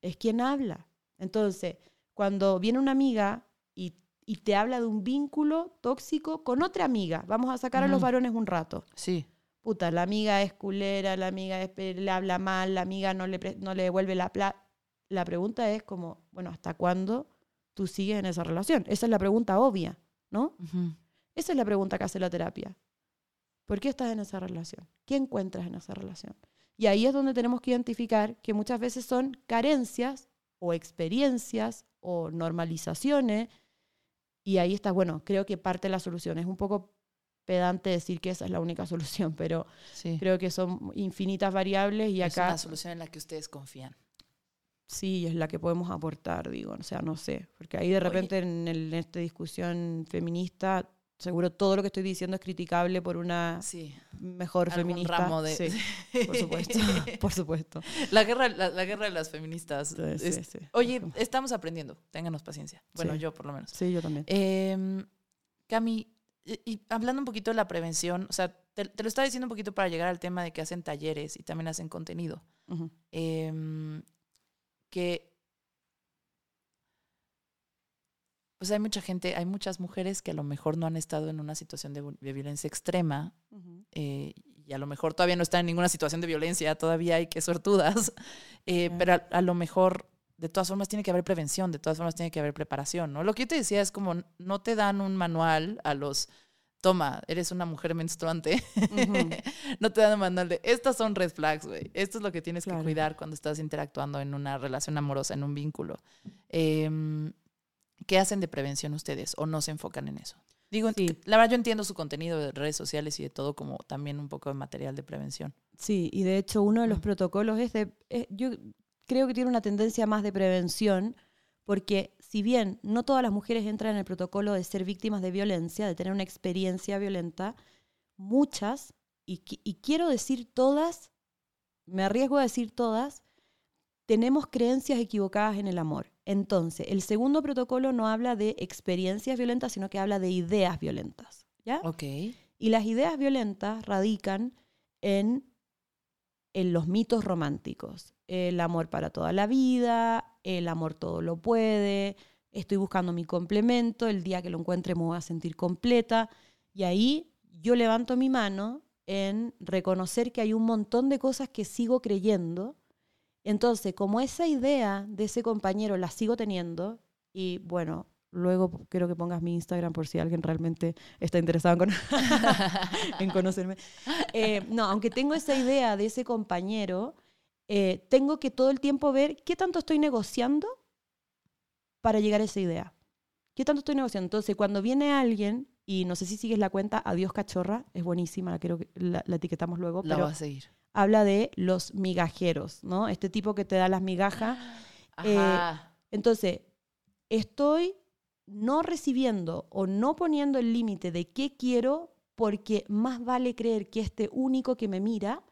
es quien habla. Entonces, cuando viene una amiga y, y te habla de un vínculo tóxico con otra amiga, vamos a sacar a los varones un rato. Sí. Puta, la amiga es culera, la amiga es le habla mal, la amiga no le, no le devuelve la plata. La pregunta es como, bueno, ¿hasta cuándo tú sigues en esa relación? Esa es la pregunta obvia, ¿no? Esa es la pregunta que hace la terapia. ¿Por qué estás en esa relación? ¿Qué encuentras en esa relación? Y ahí es donde tenemos que identificar que muchas veces son carencias o experiencias o normalizaciones. Y ahí está, bueno, creo que parte de la solución. Es un poco pedante decir que esa es la única solución, pero Sí. creo que son infinitas variables y es acá una solución en la que ustedes confían. sí es la que podemos aportar, digo. O sea, no sé, porque ahí de Oye. repente en, el- en esta discusión feminista, seguro todo lo que estoy diciendo es criticable por una Sí. mejor Algún feminista. ramo de. Sí, por supuesto, por supuesto. La guerra, la, la guerra de las feministas. Sí, sí. Oye, estamos aprendiendo. Ténganos paciencia. Bueno, yo por lo menos. Sí, yo también. Eh, Cami, y, y hablando un poquito de la prevención, o sea, te, te lo estaba diciendo un poquito para llegar al tema de que hacen talleres y también hacen contenido. Em, que pues hay mucha gente, hay muchas mujeres que a lo mejor no han estado en una situación de, violencia extrema eh, y a lo mejor todavía no están en ninguna situación de violencia, todavía hay que sortudas, eh, pero a, a lo mejor de todas formas tiene que haber prevención, de todas formas tiene que haber preparación, ¿no? Lo que yo te decía es como no te dan un manual a los, toma, eres una mujer menstruante, no te dan un manual de, estas son red flags, güey, esto es lo que tienes Claro. que cuidar cuando estás interactuando en una relación amorosa, en un vínculo. Em, ¿Qué hacen de prevención ustedes o no se enfocan en eso? Digo, Sí. la verdad yo entiendo su contenido de redes sociales y de todo como también un poco de material de prevención. Sí, y de hecho uno de los Mm. protocolos es de, eh, yo creo que tiene una tendencia más de prevención, porque si bien no todas las mujeres entran en el protocolo de ser víctimas de violencia, de tener una experiencia violenta, muchas, y quiero decir todas, me arriesgo a decir todas, tenemos creencias equivocadas en el amor. Entonces, el segundo protocolo no habla de experiencias violentas, sino que habla de ideas violentas. ¿Ya? Ok. Y las ideas violentas radican en, en los mitos románticos. El amor para toda la vida, el amor todo lo puede, estoy buscando mi complemento, el día que lo encuentre me voy a sentir completa. Y ahí yo levanto mi mano en reconocer que hay un montón de cosas que sigo creyendo. Entonces, como esa idea de ese compañero la sigo teniendo, y bueno, luego quiero que pongas mi Instagram por si alguien realmente está interesado en, cono- en conocerme. Eh, no, aunque tengo esa idea de ese compañero, eh, tengo que todo el tiempo ver qué tanto estoy negociando para llegar a esa idea. ¿Qué tanto estoy negociando? Entonces, cuando viene alguien, y no sé si sigues la cuenta, Adiós Cachorra, es buenísima, la, quiero que- la, la etiquetamos luego, La pero va a seguir. Habla de los migajeros, ¿no? Este tipo que te da las migajas. Eh, Ajá. Entonces, estoy no recibiendo o no poniendo el límite de qué quiero porque más vale creer que este único que me mira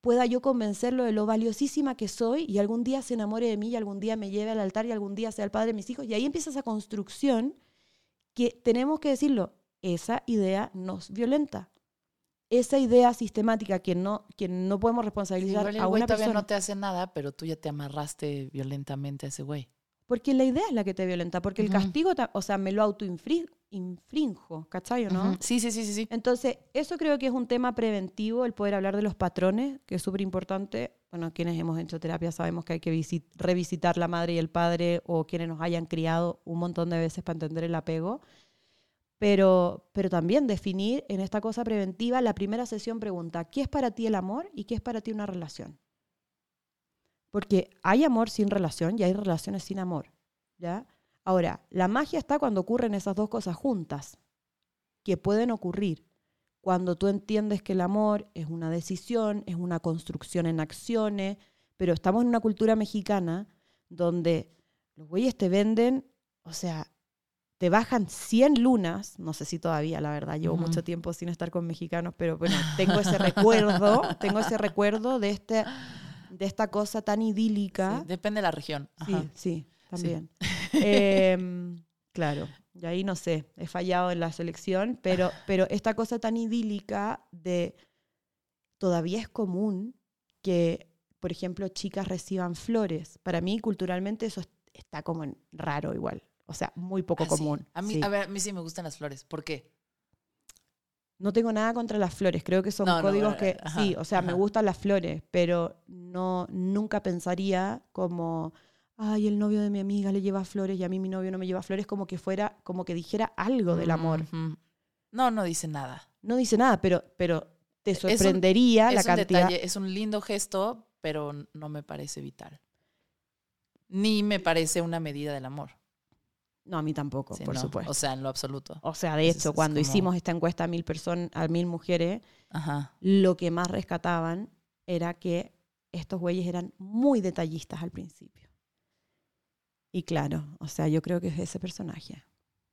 pueda yo convencerlo de lo valiosísima que soy y algún día se enamore de mí y algún día me lleve al altar y algún día sea el padre de mis hijos. Y ahí empieza esa construcción que tenemos que decirlo, esa idea nos violenta. Esa idea sistemática que no, que no podemos Sí, responsabilizar igual el a güey una todavía persona. no te hace nada, pero tú ya te amarraste violentamente a ese güey. Porque la idea es la que te violenta, porque el castigo, o sea, me lo autoinfrinjo, ¿cachai o no? Sí, sí, sí, sí, sí. Entonces, eso creo que es un tema preventivo, el poder hablar de los patrones, que es súper importante. Bueno, quienes hemos hecho terapia sabemos que hay que visit- revisitar la madre y el padre o quienes nos hayan criado un montón de veces para entender el apego. Pero, pero también definir en esta cosa preventiva, la primera sesión pregunta, ¿qué es para ti el amor y qué es para ti una relación? Porque hay amor sin relación y hay relaciones sin amor. ¿ya? Ahora, la magia está cuando ocurren esas dos cosas juntas, que pueden ocurrir cuando tú entiendes que el amor es una decisión, es una construcción en acciones, pero estamos en una cultura mexicana donde los güeyes te venden, o sea, te bajan 100 lunas, no sé si todavía, la verdad, llevo mucho tiempo sin estar con mexicanos, pero bueno, tengo ese recuerdo, tengo ese recuerdo de, este, de esta cosa tan idílica. Sí, depende de la región. Sí, Ajá. sí, también. Em, claro, y ahí no sé, he fallado en la selección, pero, pero esta cosa tan idílica de todavía es común que, por ejemplo, chicas reciban flores. Para mí, culturalmente, eso es- está como raro igual. O sea, muy poco Ah, sí. común. A mí, sí. a ver, a mí sí me gustan las flores. ¿Por qué? No tengo nada contra las flores, creo que son No, códigos eh, que ajá, sí, o sea, me gustan las flores, pero no nunca pensaría como ay, el novio de mi amiga le lleva flores y a mí mi novio no me lleva flores como que fuera como que dijera algo del amor. No, no dice nada. No dice nada, pero pero te un- sorprendería la es un cantidad detalle, es un lindo gesto, pero no me parece vital. Ni me parece una medida del amor. No, a mí tampoco, Sí, por no, supuesto. O sea, en lo absoluto. O sea, de hecho, es cuando como- hicimos esta encuesta a mil personas, a mil mujeres, Ajá. lo que más rescataban era que estos güeyes eran muy detallistas al principio. Y claro, o sea, yo creo que es ese personaje.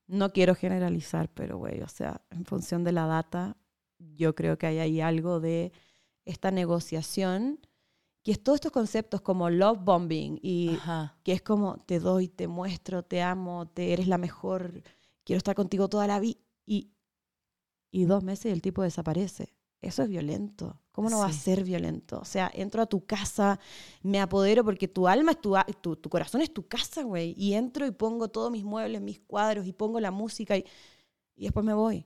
No quiero generalizar, pero güey, o sea, en función de la data, yo creo que hay ahí algo de esta negociación, que es todos estos conceptos como love bombing y Ajá. que es como te doy, te muestro, te amo, te eres la mejor, quiero estar contigo toda la vida. Y, y dos meses el tipo desaparece. Eso es violento. ¿Cómo no va a ser violento? O sea, entro a tu casa, me apodero porque tu alma es tu, tu, tu corazón es tu casa, güey. Y entro y pongo todos mis muebles, mis cuadros y pongo la música y, y después me voy.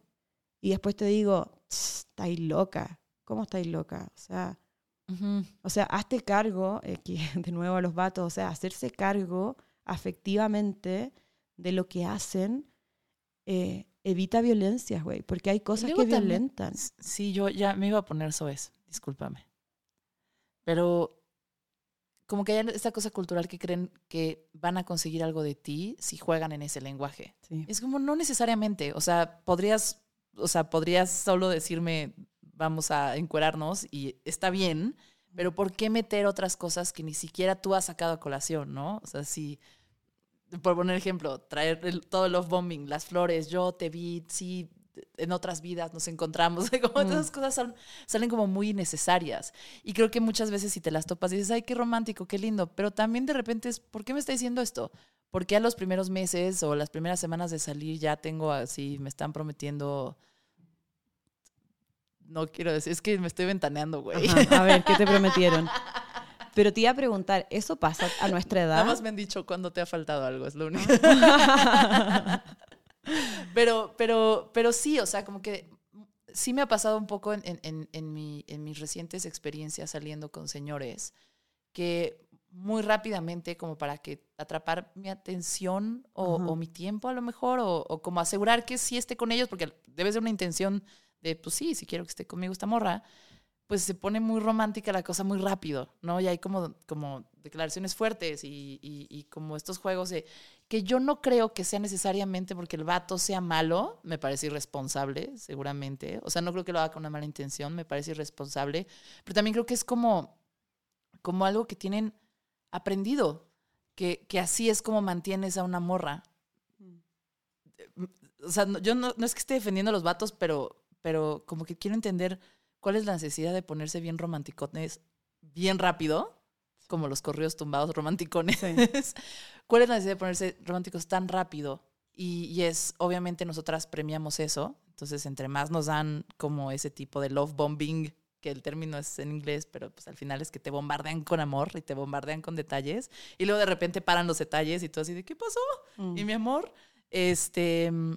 Y después te digo, "Tss, estáis loca. ¿Cómo estáis loca? O sea, O sea, hazte cargo, eh, de nuevo a los vatos, o sea, hacerse cargo afectivamente de lo que hacen eh, evita violencias, güey, porque hay cosas que también- violentan. Sí, yo ya me iba a poner soez, discúlpame. Pero como que hay esta cosa cultural que creen que van a conseguir algo de ti si juegan en ese lenguaje. Sí. Es como no necesariamente, o sea, podrías, o sea, podrías solo decirme vamos a encuerarnos y está bien, pero ¿por qué meter otras cosas que ni siquiera tú has sacado a colación, no? O sea, si por poner ejemplo, traer el- todo el love bombing, las flores, yo te vi, sí, en otras vidas nos encontramos, como Mm. esas cosas son- salen como muy innecesarias. Y creo que muchas veces si te las topas dices, ay, qué romántico, qué lindo, pero también de repente es, ¿por qué me está diciendo esto? Porque a los primeros meses o las primeras semanas de salir ya tengo así, me están prometiendo... No quiero decir, es que me estoy ventaneando, güey. Ajá, A ver, ¿qué te prometieron? Pero te iba a preguntar, ¿eso pasa a nuestra Nada edad? más me han dicho cuando te ha faltado algo, es lo único. pero, pero, pero sí, o sea, como que sí me ha pasado un poco en, en- mi- en mis recientes experiencias saliendo con señores que muy rápidamente, como para que atrapar mi atención o, o mi tiempo a lo mejor, o, o como asegurar que sí esté con ellos, porque debe ser una intención de, pues sí, si quiero que esté conmigo esta morra, pues se pone muy romántica la cosa muy rápido, ¿no? Y hay como, como declaraciones fuertes y, y- y como estos juegos de que yo no creo que sea necesariamente porque el vato sea malo, me parece irresponsable, seguramente. O sea, no creo que lo haga con una mala intención, me parece irresponsable, pero también creo que es como, como algo que tienen aprendido, que, que así es como mantienes a una morra. O sea, yo no, no es que esté defendiendo a los vatos, pero, pero como que quiero entender cuál es la necesidad de ponerse bien romanticones bien rápido, como los correos tumbados romanticones. ¿Cuál es la necesidad de ponerse románticos tan rápido? Y, y es, obviamente, nosotras premiamos eso. Entonces, entre más nos dan como ese tipo de love bombing, que el término es en inglés, pero pues al final es que te bombardean con amor y te bombardean con detalles. Y luego de repente paran los detalles y tú así de, ¿qué pasó? Mm. Y mi amor, este, mm,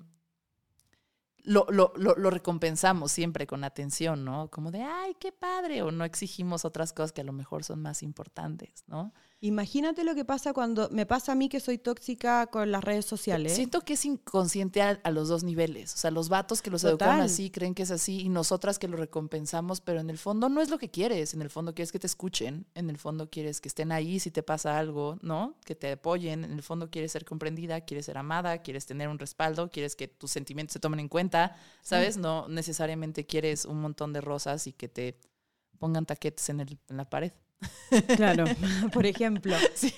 lo, lo, lo, lo recompensamos siempre con atención, ¿no? Como de, ay, qué padre, o no exigimos otras cosas que a lo mejor son más importantes, ¿no? Imagínate lo que pasa cuando me pasa a mí que soy tóxica con las redes sociales. Siento que es inconsciente a, a los dos niveles. O sea, los vatos que los Total. educaron así creen que es así y nosotras que lo recompensamos, pero en el fondo no es lo que quieres. En el fondo quieres que te escuchen, en el fondo quieres que estén ahí si te pasa algo, ¿no? Que te apoyen. En el fondo quieres ser comprendida, quieres ser amada, quieres tener un respaldo, quieres que tus sentimientos se tomen en cuenta, ¿sabes? No necesariamente quieres un montón de rosas y que te pongan taquetes en, el, en la pared. Claro, por ejemplo. Sí.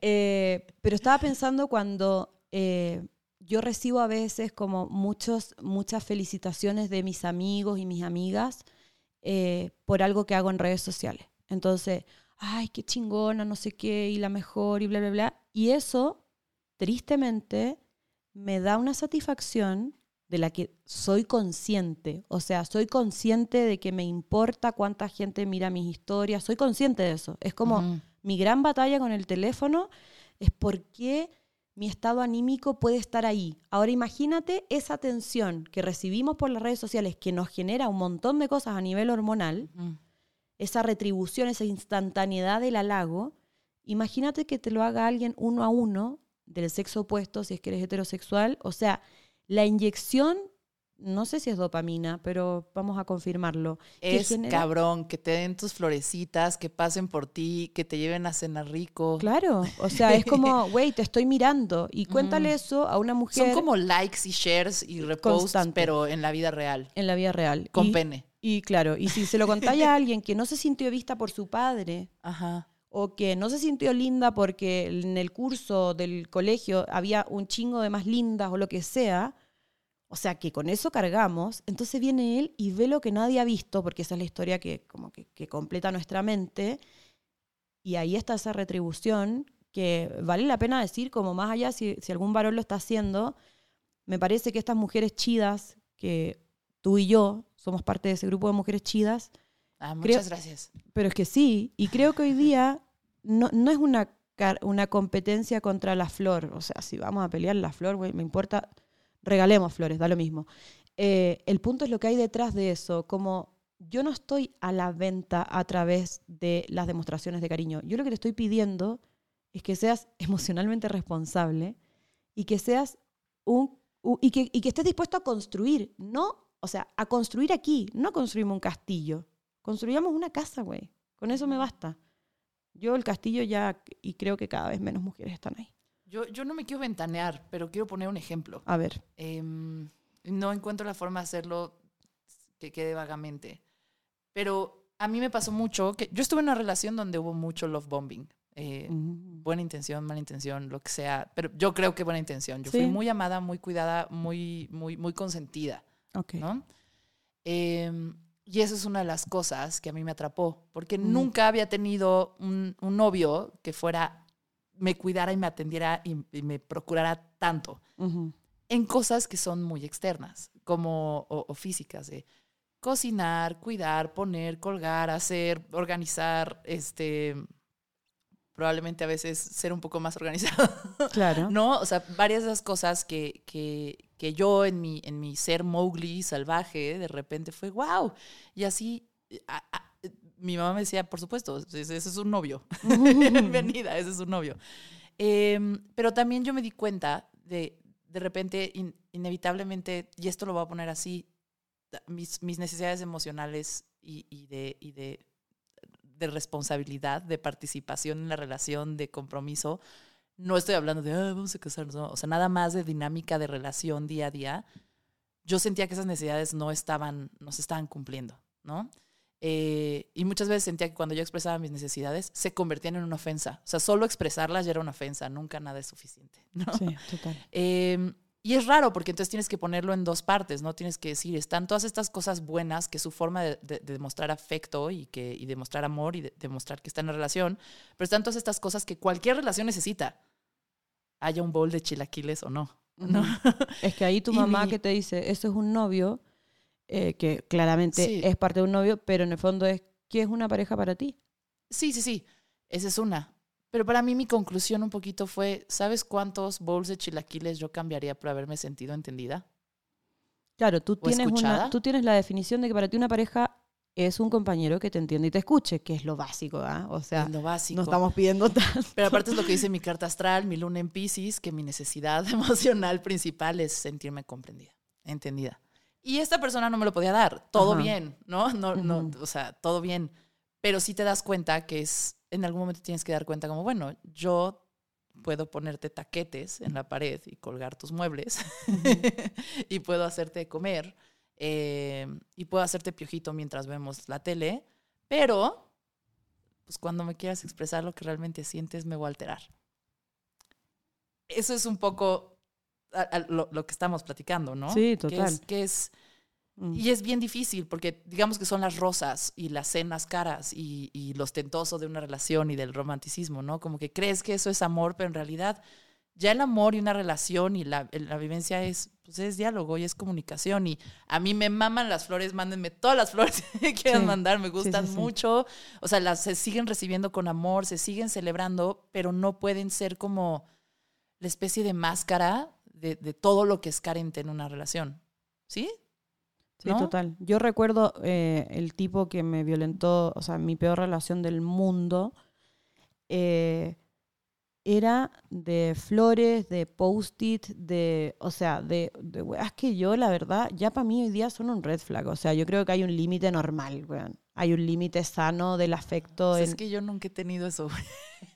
Eh, pero estaba pensando cuando eh, yo recibo a veces como muchos, muchas felicitaciones de mis amigos y mis amigas eh, por algo que hago en redes sociales. Entonces, ay, qué chingona, no sé qué, y la mejor, y bla, bla, bla. Y eso, tristemente, me da una satisfacción de la que soy consciente. O sea, soy consciente de que me importa cuánta gente mira mis historias. Soy consciente de eso. Es como mi gran batalla con el teléfono es por qué mi estado anímico puede estar ahí. Ahora imagínate esa tensión que recibimos por las redes sociales que nos genera un montón de cosas a nivel hormonal, esa retribución, esa instantaneidad del halago. Imagínate que te lo haga alguien uno a uno del sexo opuesto, si es que eres heterosexual. O sea, la inyección, no sé si es dopamina, pero vamos a confirmarlo. que Es genera- cabrón, que te den tus florecitas, que pasen por ti, que te lleven a cenar rico. Claro, o sea, es como, güey, te estoy mirando. Y cuéntale eso a una mujer Son como likes y shares y reposts, Constante. pero en la vida real, en la vida real. con y, pene. Y claro, y si se lo contáis a alguien que no se sintió vista por su padre, Ajá. O que no se sintió linda porque en el curso del colegio había un chingo de más lindas o lo que sea, o sea, que con eso cargamos, entonces viene él y ve lo que nadie ha visto, porque esa es la historia que como que, que completa nuestra mente, y ahí está esa retribución que vale la pena decir, como más allá si, si algún varón lo está haciendo, me parece que estas mujeres chidas, que tú y yo somos parte de ese grupo de mujeres chidas, Ah, Creo- muchas gracias. pero es que sí, y creo que hoy día no, no es una, una competencia contra la flor. O sea, si vamos a pelear la flor, güey, me importa, regalemos flores, da lo mismo. Eh, el punto es lo que hay detrás de eso, como yo no estoy a la venta a través de las demostraciones de cariño. Yo lo que te estoy pidiendo es que seas emocionalmente responsable y que seas un... y, que, y que estés dispuesto a construir, no, o sea, a construir aquí, no construimos un castillo. Construyamos una casa, güey. Con eso me basta. Yo el castillo ya, y creo que cada vez menos mujeres están ahí. Yo, yo no me quiero ventanear, pero quiero poner un ejemplo. A ver. Em, no encuentro la forma de hacerlo que quede vagamente. Pero a mí me pasó mucho que yo estuve en una relación donde hubo mucho love bombing. Eh, Mm. buena intención, mala intención, lo que sea. Pero yo creo que buena intención. Yo Sí. fui muy amada, muy cuidada, muy, muy, muy consentida, Ok. ¿no? Em, y eso es una de las cosas que a mí me atrapó, porque Mm. nunca había tenido un, un novio que fuera, me cuidara y me atendiera y, y me procurara tanto en cosas que son muy externas, como o, o físicas, de cocinar, cuidar, poner, colgar, hacer, organizar, este, probablemente a veces ser un poco más organizado, Claro. ¿no? O sea, varias de las cosas que, que, que yo en mi, en mi ser Mowgli salvaje, de repente fue, wow, y así... a- a- mi mamá me decía, por supuesto, ese es un novio. Bienvenida, ese es un novio. Em, pero también yo me di cuenta de, de repente, in- inevitablemente, y esto lo voy a poner así, mis, mis necesidades emocionales y, y de, y de, de responsabilidad, de participación en la relación, de compromiso, no estoy hablando de, "Ah, vamos a casarnos, no. o sea, nada más de dinámica de relación día a día, yo sentía que esas necesidades no estaban, no se estaban cumpliendo, ¿no? Eh, y muchas veces sentía que cuando yo expresaba mis necesidades se convertían en una ofensa. O sea, solo expresarlas ya era una ofensa, nunca nada es suficiente. ¿no? Sí, total. Eh, y es raro porque entonces tienes que ponerlo en dos partes, ¿no? Tienes que decir, están todas estas cosas buenas, que es su forma de, de- de demostrar afecto y, que, y demostrar amor y de- demostrar que está en la relación, pero están todas estas cosas que cualquier relación necesita, haya un bowl de chilaquiles o no. ¿no? Es que ahí tu mamá mi- que te dice, eso es un novio, eh, que claramente Sí. es parte de un novio, pero en el fondo es, ¿qué es una pareja para ti? Sí, sí, sí, esa es una. Pero para mí mi conclusión un poquito fue, ¿sabes cuántos bowls de chilaquiles yo cambiaría por haberme sentido entendida? Claro, tú ¿O tienes, una, tú tienes la definición de que para ti una pareja es un compañero que te entiende y te escuche, que es lo básico, ¿ah? O sea, es lo básico. no estamos pidiendo tanto. Pero aparte es lo que dice mi carta astral, mi luna en Pisces, que mi necesidad emocional principal es sentirme comprendida, entendida. Y esta persona no me lo podía dar. Todo Ajá. bien, ¿no? No, no, Ujú. o sea, todo bien. Pero sí te das cuenta que es, en algún momento tienes que dar cuenta como, bueno, yo puedo ponerte taquetes en la pared y colgar tus muebles y puedo hacerte comer eh, y puedo hacerte piojito mientras vemos la tele, pero pues cuando me quieras expresar lo que realmente sientes me voy a alterar. Eso es un poco a- a lo, lo que estamos platicando, ¿no? Sí, Que total. es- que es Mm. y es bien difícil porque digamos que son las rosas y las cenas caras y, y lo ostentoso de una relación y del romanticismo, ¿no? Como que crees que eso es amor, pero en realidad ya el amor y una relación y la, la vivencia es, pues es diálogo y es comunicación. Y a mí me maman las flores, mándenme todas las flores que quieran Sí. mandar, me gustan sí, sí. mucho. O sea, las se siguen recibiendo con amor, se siguen celebrando, pero no pueden ser como la especie de máscara de, de todo lo que es carente en una relación. ¿Sí? Sí, ¿no? total. Yo recuerdo eh, el tipo que me violentó, o sea, mi peor relación del mundo, eh, era de flores, de post-it, de, o sea, de, de weas que yo, la verdad, ya para mí hoy día son un red flag. O sea, yo creo que hay un límite normal, weón. Hay un límite sano del afecto. Pues en- es que yo nunca he tenido eso.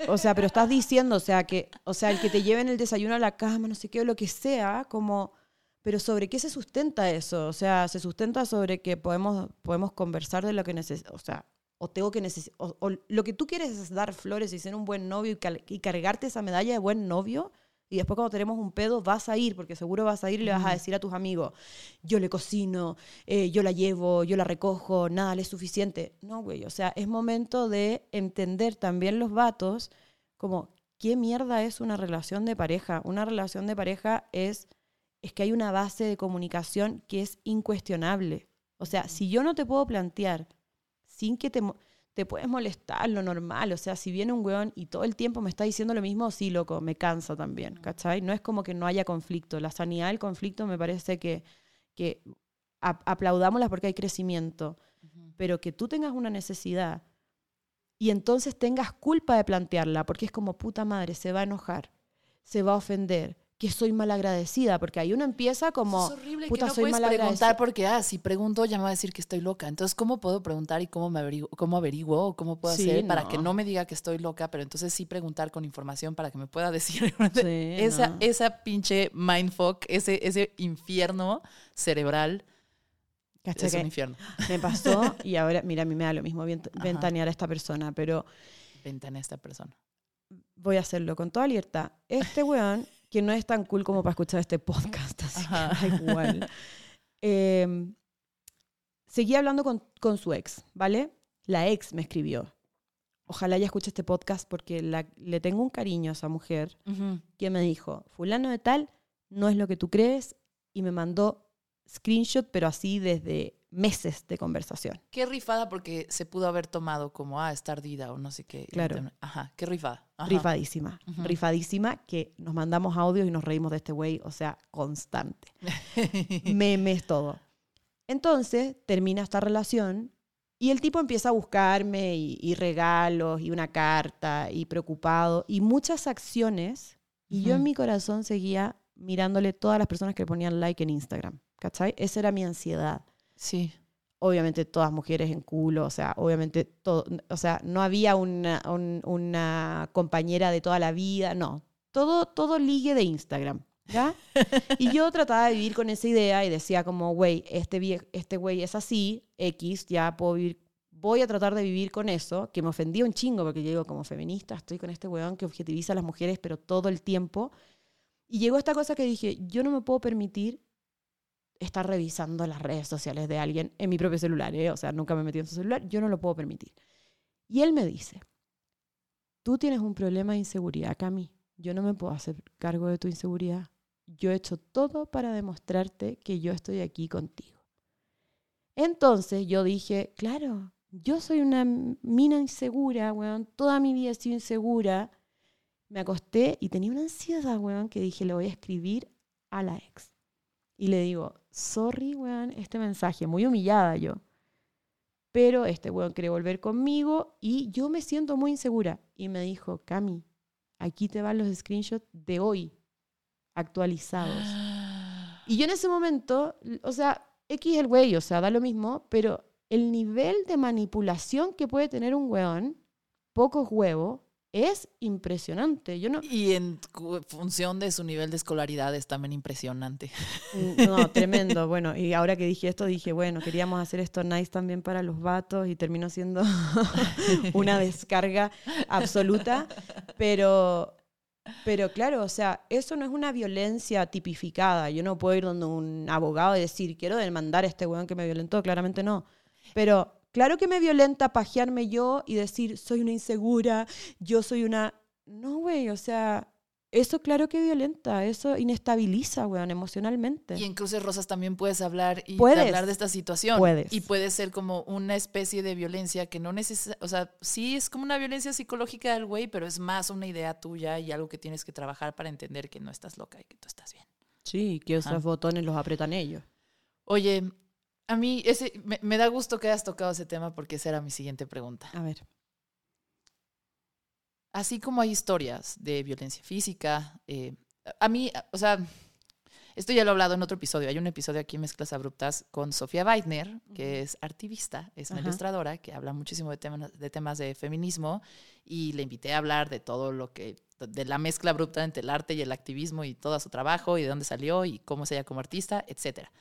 o sea, pero estás diciendo, o sea, que, o sea, el que te lleven el desayuno a la cama, no sé qué, o lo que sea, como, pero ¿sobre qué se sustenta eso? O sea, se sustenta sobre que podemos, podemos conversar de lo que necesitamos, o sea, o tengo que necesitar, o, o lo que tú quieres es dar flores y ser un buen novio y, cal- y cargarte esa medalla de buen novio. Y después cuando tenemos un pedo vas a ir, porque seguro vas a ir y le vas a decir a tus amigos, yo le cocino, eh, yo la llevo, yo la recojo, nada, le es suficiente. No, güey, o sea, es momento de entender también los vatos como, ¿qué mierda es una relación de pareja? Una relación de pareja es, es que hay una base de comunicación que es incuestionable. O sea, si yo no te puedo plantear sin que te, te puedes molestar, lo normal. O sea, si viene un weón y todo el tiempo me está diciendo lo mismo, sí, loco, me cansa también, ¿cachai? No es como que no haya conflicto. La sanidad del conflicto me parece que, que ap- aplaudámosla porque hay crecimiento, pero que tú tengas una necesidad y entonces tengas culpa de plantearla, porque es como puta madre, se va a enojar, se va a ofender, que soy malagradecida, porque ahí uno empieza como, es horrible puta, que no soy puedes preguntar porque, ah, si pregunto ya me va a decir que estoy loca. Entonces, ¿cómo puedo preguntar y cómo, me averiguo, cómo averiguo o cómo puedo Sí, hacer para que no. no me diga que estoy loca? Pero entonces sí preguntar con información para que me pueda decir. Sí, esa, no. esa pinche mindfuck, ese, ese infierno cerebral ¿cachai? es un Que infierno. me pasó y ahora, mira, a mí me da lo mismo vent- Ajá. ventanear a esta persona, pero Ventana a esta persona. voy a hacerlo con toda libertad. Este weón, que no es tan cool como para escuchar este podcast, así Ajá. que da igual. eh, seguía hablando con, con su ex, ¿vale? La ex me escribió. Ojalá ella escuche este podcast porque la- le tengo un cariño a esa mujer que me dijo, fulano de tal, no es lo que tú crees, y me mandó screenshot, pero así desde meses de conversación. Qué rifada porque se pudo haber tomado como, ah, está ardida o no sé qué. Claro. Ajá, qué rifada. Ajá. Rifadísima, Ujú. rifadísima, que nos mandamos audios y nos reímos de este güey, o sea, constante. Memes, todo. Entonces, termina esta relación y el tipo empieza a buscarme y, y regalos y una carta y preocupado y muchas acciones. Y yo en mi corazón seguía mirándole todas las personas que le ponían like en Instagram. ¿Cachai? Esa era mi ansiedad. Sí. obviamente todas mujeres en culo, o sea, obviamente todo, o sea, no había una, un- una compañera de toda la vida, no, todo, todo ligue de Instagram, ¿ya? Y yo trataba de vivir con esa idea y decía como, güey, este, este güey es así, X, ya puedo vivir, voy a tratar de vivir con eso, que me ofendía un chingo, porque yo digo, como feminista, estoy con este weón que objetiviza a las mujeres, pero todo el tiempo. Y llegó esta cosa que dije, yo no me puedo permitir estar revisando las redes sociales de alguien en mi propio celular, ¿eh? o sea, nunca me metido en su celular, yo no lo puedo permitir. Y él me dice, tú tienes un problema de inseguridad, Cami, yo no me puedo hacer cargo de tu inseguridad. Yo he hecho todo para demostrarte que yo estoy aquí contigo. Entonces yo dije, claro, yo soy una mina insegura, weón, toda mi vida he sido insegura. Me acosté y tenía una ansiedad, weón, que dije, le voy a escribir a la ex. Y le digo, sorry, weón, este mensaje, muy humillada yo. Pero este weón quiere volver conmigo y yo me siento muy insegura. Y me dijo, Cami, aquí te van los screenshots de hoy, actualizados. Y yo en ese momento, o sea, X el güey, o sea, da lo mismo, pero el nivel de manipulación que puede tener un weón, pocos huevos, es impresionante. Yo no, Y en función de su nivel de escolaridad es también impresionante. No, tremendo. Bueno, y ahora que dije esto, dije, bueno, queríamos hacer esto nice también para los vatos y terminó siendo una descarga absoluta. Pero, pero claro, o sea, eso no es una violencia tipificada. Yo no puedo ir donde un abogado y decir, quiero demandar a este weón que me violentó. Claramente no. Pero claro que me violenta pajearme yo y decir, soy una insegura, yo soy una... No, güey, o sea, Eso claro que violenta, eso inestabiliza, weón, emocionalmente. Y en Cruces Rosas también puedes hablar y Puedes. hablar de esta situación. Puedes. Y puede ser como una especie de violencia que no necesita, o sea, sí es como una violencia psicológica del güey, pero es más una idea tuya y algo que tienes que trabajar para entender que no estás loca y que tú estás bien. Sí, que esos Ajá. botones los apretan ellos. Oye, a mí ese, me, me da gusto que hayas tocado ese tema porque esa era mi siguiente pregunta. A ver. Así como hay historias de violencia física, eh, a mí, o sea, esto ya lo he hablado en otro episodio. Hay un episodio aquí en Mezclas Abruptas con Sofía Weidner, que es activista, es una Ajá. ilustradora que habla muchísimo de temas, de temas de feminismo y le invité a hablar de todo lo que, de la mezcla abrupta entre el arte y el activismo y todo su trabajo y de dónde salió y cómo es ella como artista, etcétera.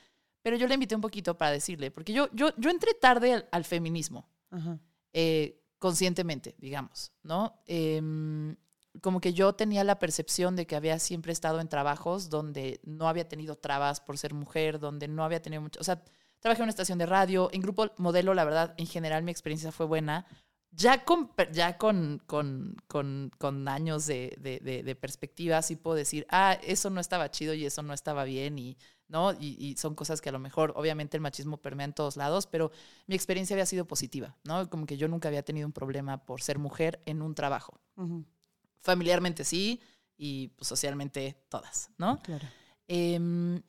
Pero yo le invité un poquito para decirle, porque yo, yo, yo entré tarde al, al feminismo Ajá. eh, conscientemente, digamos, ¿no? Em, como que yo tenía la percepción de que había siempre estado en trabajos donde no había tenido trabas por ser mujer, donde no había tenido mucho, o sea, trabajé en una estación de radio, en grupo modelo, la verdad, en general mi experiencia fue buena, ya con, ya con, con, con, con años de, de, de- de perspectiva, sí puedo decir, ah, eso no estaba chido y eso no estaba bien y, ¿no? Y, y son cosas que a lo mejor, obviamente el machismo permea en todos lados, pero mi experiencia había sido positiva, ¿no? Como que yo nunca había tenido un problema por ser mujer en un trabajo. Familiarmente sí y pues, socialmente todas, ¿no? Claro. Em,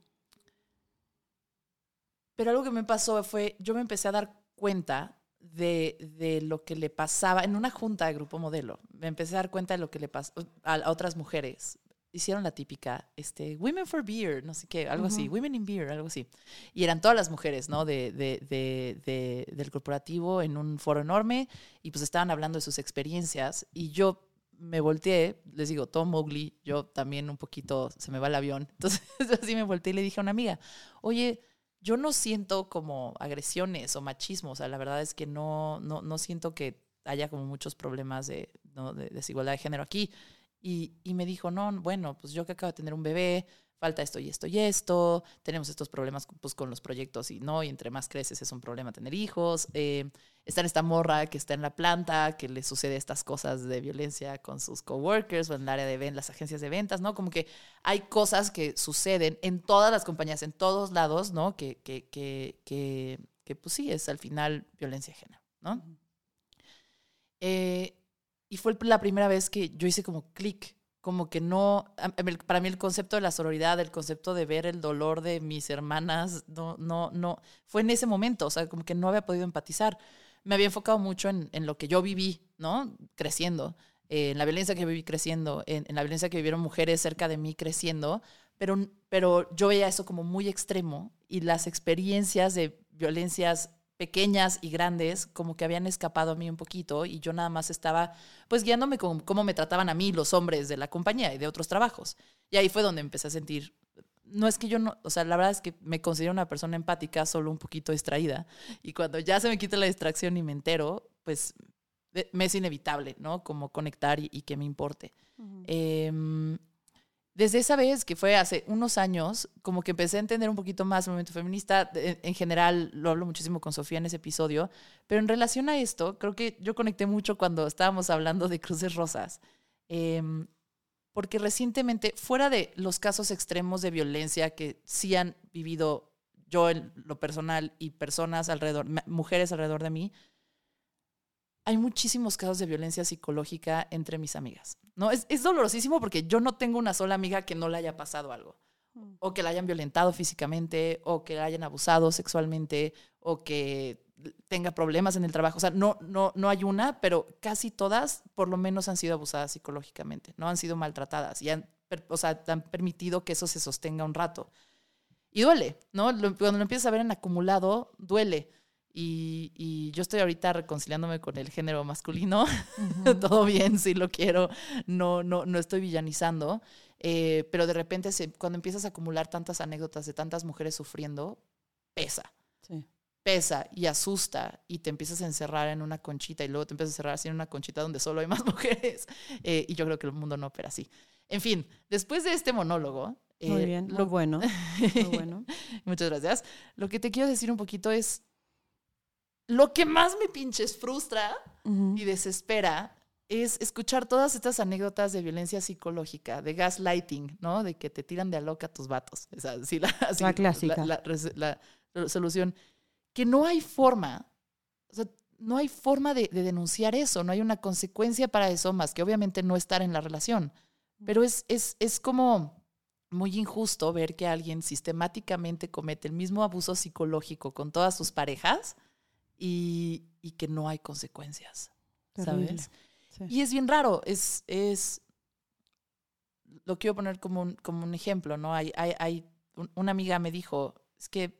pero algo que me pasó fue, yo me empecé a dar cuenta de, de lo que le pasaba en una junta de grupo modelo. Me empecé a dar cuenta de lo que le pasó a, a otras mujeres. Hicieron la típica, este, Women for Beer, no sé qué, algo así. Women in Beer, algo así. Y eran todas las mujeres, ¿no? De, de- de- de- del corporativo en un foro enorme y pues estaban hablando de sus experiencias y yo me volteé, les digo, Tom Mowgli, yo también un poquito se me va el avión. Entonces así me volteé y le dije a una amiga, oye, yo no siento como agresiones o machismo, o sea, la verdad es que no, no, no siento que haya como muchos problemas de, ¿no? de desigualdad de género aquí. Y, y me dijo, no, bueno, pues yo que acabo de tener un bebé, falta esto y esto y esto, tenemos estos problemas pues, con los proyectos y no, y entre más creces es un problema tener hijos. Eh, está en esta morra que está en la planta, que le sucede estas cosas de violencia con sus coworkers o en el área de ven las agencias de ventas, ¿no? Como que hay cosas que suceden en todas las compañías, en todos lados, ¿no? Que, que, que, que, que pues sí, es al final violencia de género, ¿no? Eh, y fue la primera vez que yo hice como clic, como que no, mí- para mí el concepto de la sororidad, el concepto de ver el dolor de mis hermanas, no, no, no, fue en ese momento, o sea, como que no había podido empatizar. Me había enfocado mucho en, en lo que yo viví, ¿no? Creciendo, eh, en la violencia que viví creciendo, en, en la violencia que vivieron mujeres cerca de mí creciendo, pero, pero yo veía eso como muy extremo y las experiencias de violencias pequeñas y grandes como que habían escapado a mí un poquito y yo nada más estaba pues guiándome con cómo me trataban a mí los hombres de la compañía y de otros trabajos. Y ahí fue donde empecé a sentir, no es que yo no, o sea, la verdad es que me considero una persona empática, solo un poquito distraída. Y cuando ya se me quita la distracción y me entero, pues eh, me es inevitable, ¿no? Como conectar y, y que me importe. Desde esa vez, que fue hace unos años, como que empecé a entender un poquito más el movimiento feminista. En, en general, lo hablo muchísimo con Sofía en ese episodio. Pero en relación a esto, creo que yo conecté mucho cuando estábamos hablando de Cruces Rosas. Em, porque recientemente, fuera de los casos extremos de violencia que sí han vivido yo en lo personal y personas alrededor, mujeres alrededor de mí, hay muchísimos casos de violencia psicológica entre mis amigas. ¿no? Es, es dolorosísimo porque yo no tengo una sola amiga que no le haya pasado algo. O que la hayan violentado físicamente, o que la hayan abusado sexualmente, o que tenga problemas en el trabajo. O sea, no, no, no hay una, pero casi todas por lo menos han sido abusadas psicológicamente, no han sido maltratadas y han, o sea, han permitido que eso se sostenga un rato. Y duele, ¿no? Cuando lo empiezas a ver en acumulado, duele. Y, y yo estoy ahorita reconciliándome con el género masculino. Todo bien, sí lo quiero. No, no, no estoy villanizando. Eh, pero de repente, se- cuando empiezas a acumular tantas anécdotas de tantas mujeres sufriendo, pesa Sí. pesa y asusta y te empiezas a encerrar en una conchita y luego te empiezas a encerrar así en una conchita donde solo hay más mujeres. Eh, y yo creo que el mundo no opera así. En fin, después de este monólogo... Muy eh, bien, lo- bueno. Muy bueno. Muchas gracias. Lo que te quiero decir un poquito es, lo que más me pinches frustra Ujú. y desespera es escuchar todas estas anécdotas de violencia psicológica, de gaslighting, ¿no? De que te tiran de a loca tus vatos. O sea, la, La clásica. La, res- la solución. Que no hay forma, o sea, no hay forma de, de denunciar eso, no hay una consecuencia para eso más que obviamente no estar en la relación. Pero es, es, es como muy injusto ver que alguien sistemáticamente comete el mismo abuso psicológico con todas sus parejas y, y que no hay consecuencias, Terrible. ¿sabes? Sí. Y es bien raro, es, es lo quiero poner como un, como un ejemplo, ¿no? Hay, hay, hay un- una amiga me dijo, es que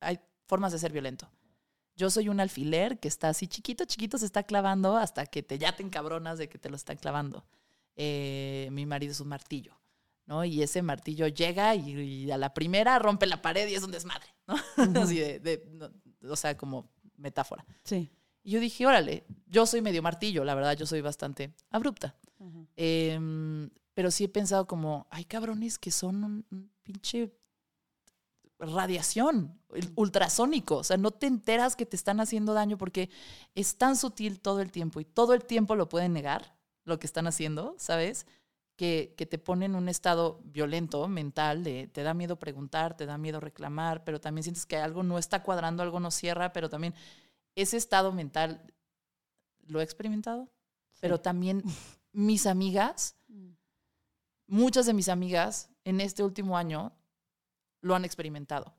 hay formas de ser violento. Yo soy un alfiler que está así chiquito, chiquito, se está clavando hasta que te ya te encabronas de que te lo están clavando. Eh, mi marido es un martillo, ¿no? Y ese martillo llega y, y a la primera rompe la pared y es un desmadre, ¿no? así de, de- no, o sea, como metáfora. Sí. Y yo dije, órale, yo soy medio martillo, la verdad, yo soy bastante abrupta. Em, pero sí he pensado como, hay cabrones que son un, un pinche radiación, el ultrasónico. O sea, no te enteras que te están haciendo daño porque es tan sutil todo el tiempo y todo el tiempo lo pueden negar lo que están haciendo, ¿sabes? Que, que te ponen en un estado violento, mental, de te da miedo preguntar, te da miedo reclamar, pero también sientes que algo no está cuadrando, algo no cierra, pero también ese estado mental lo he experimentado, pero también mis amigas, Mm. muchas de mis amigas en este último año lo han experimentado.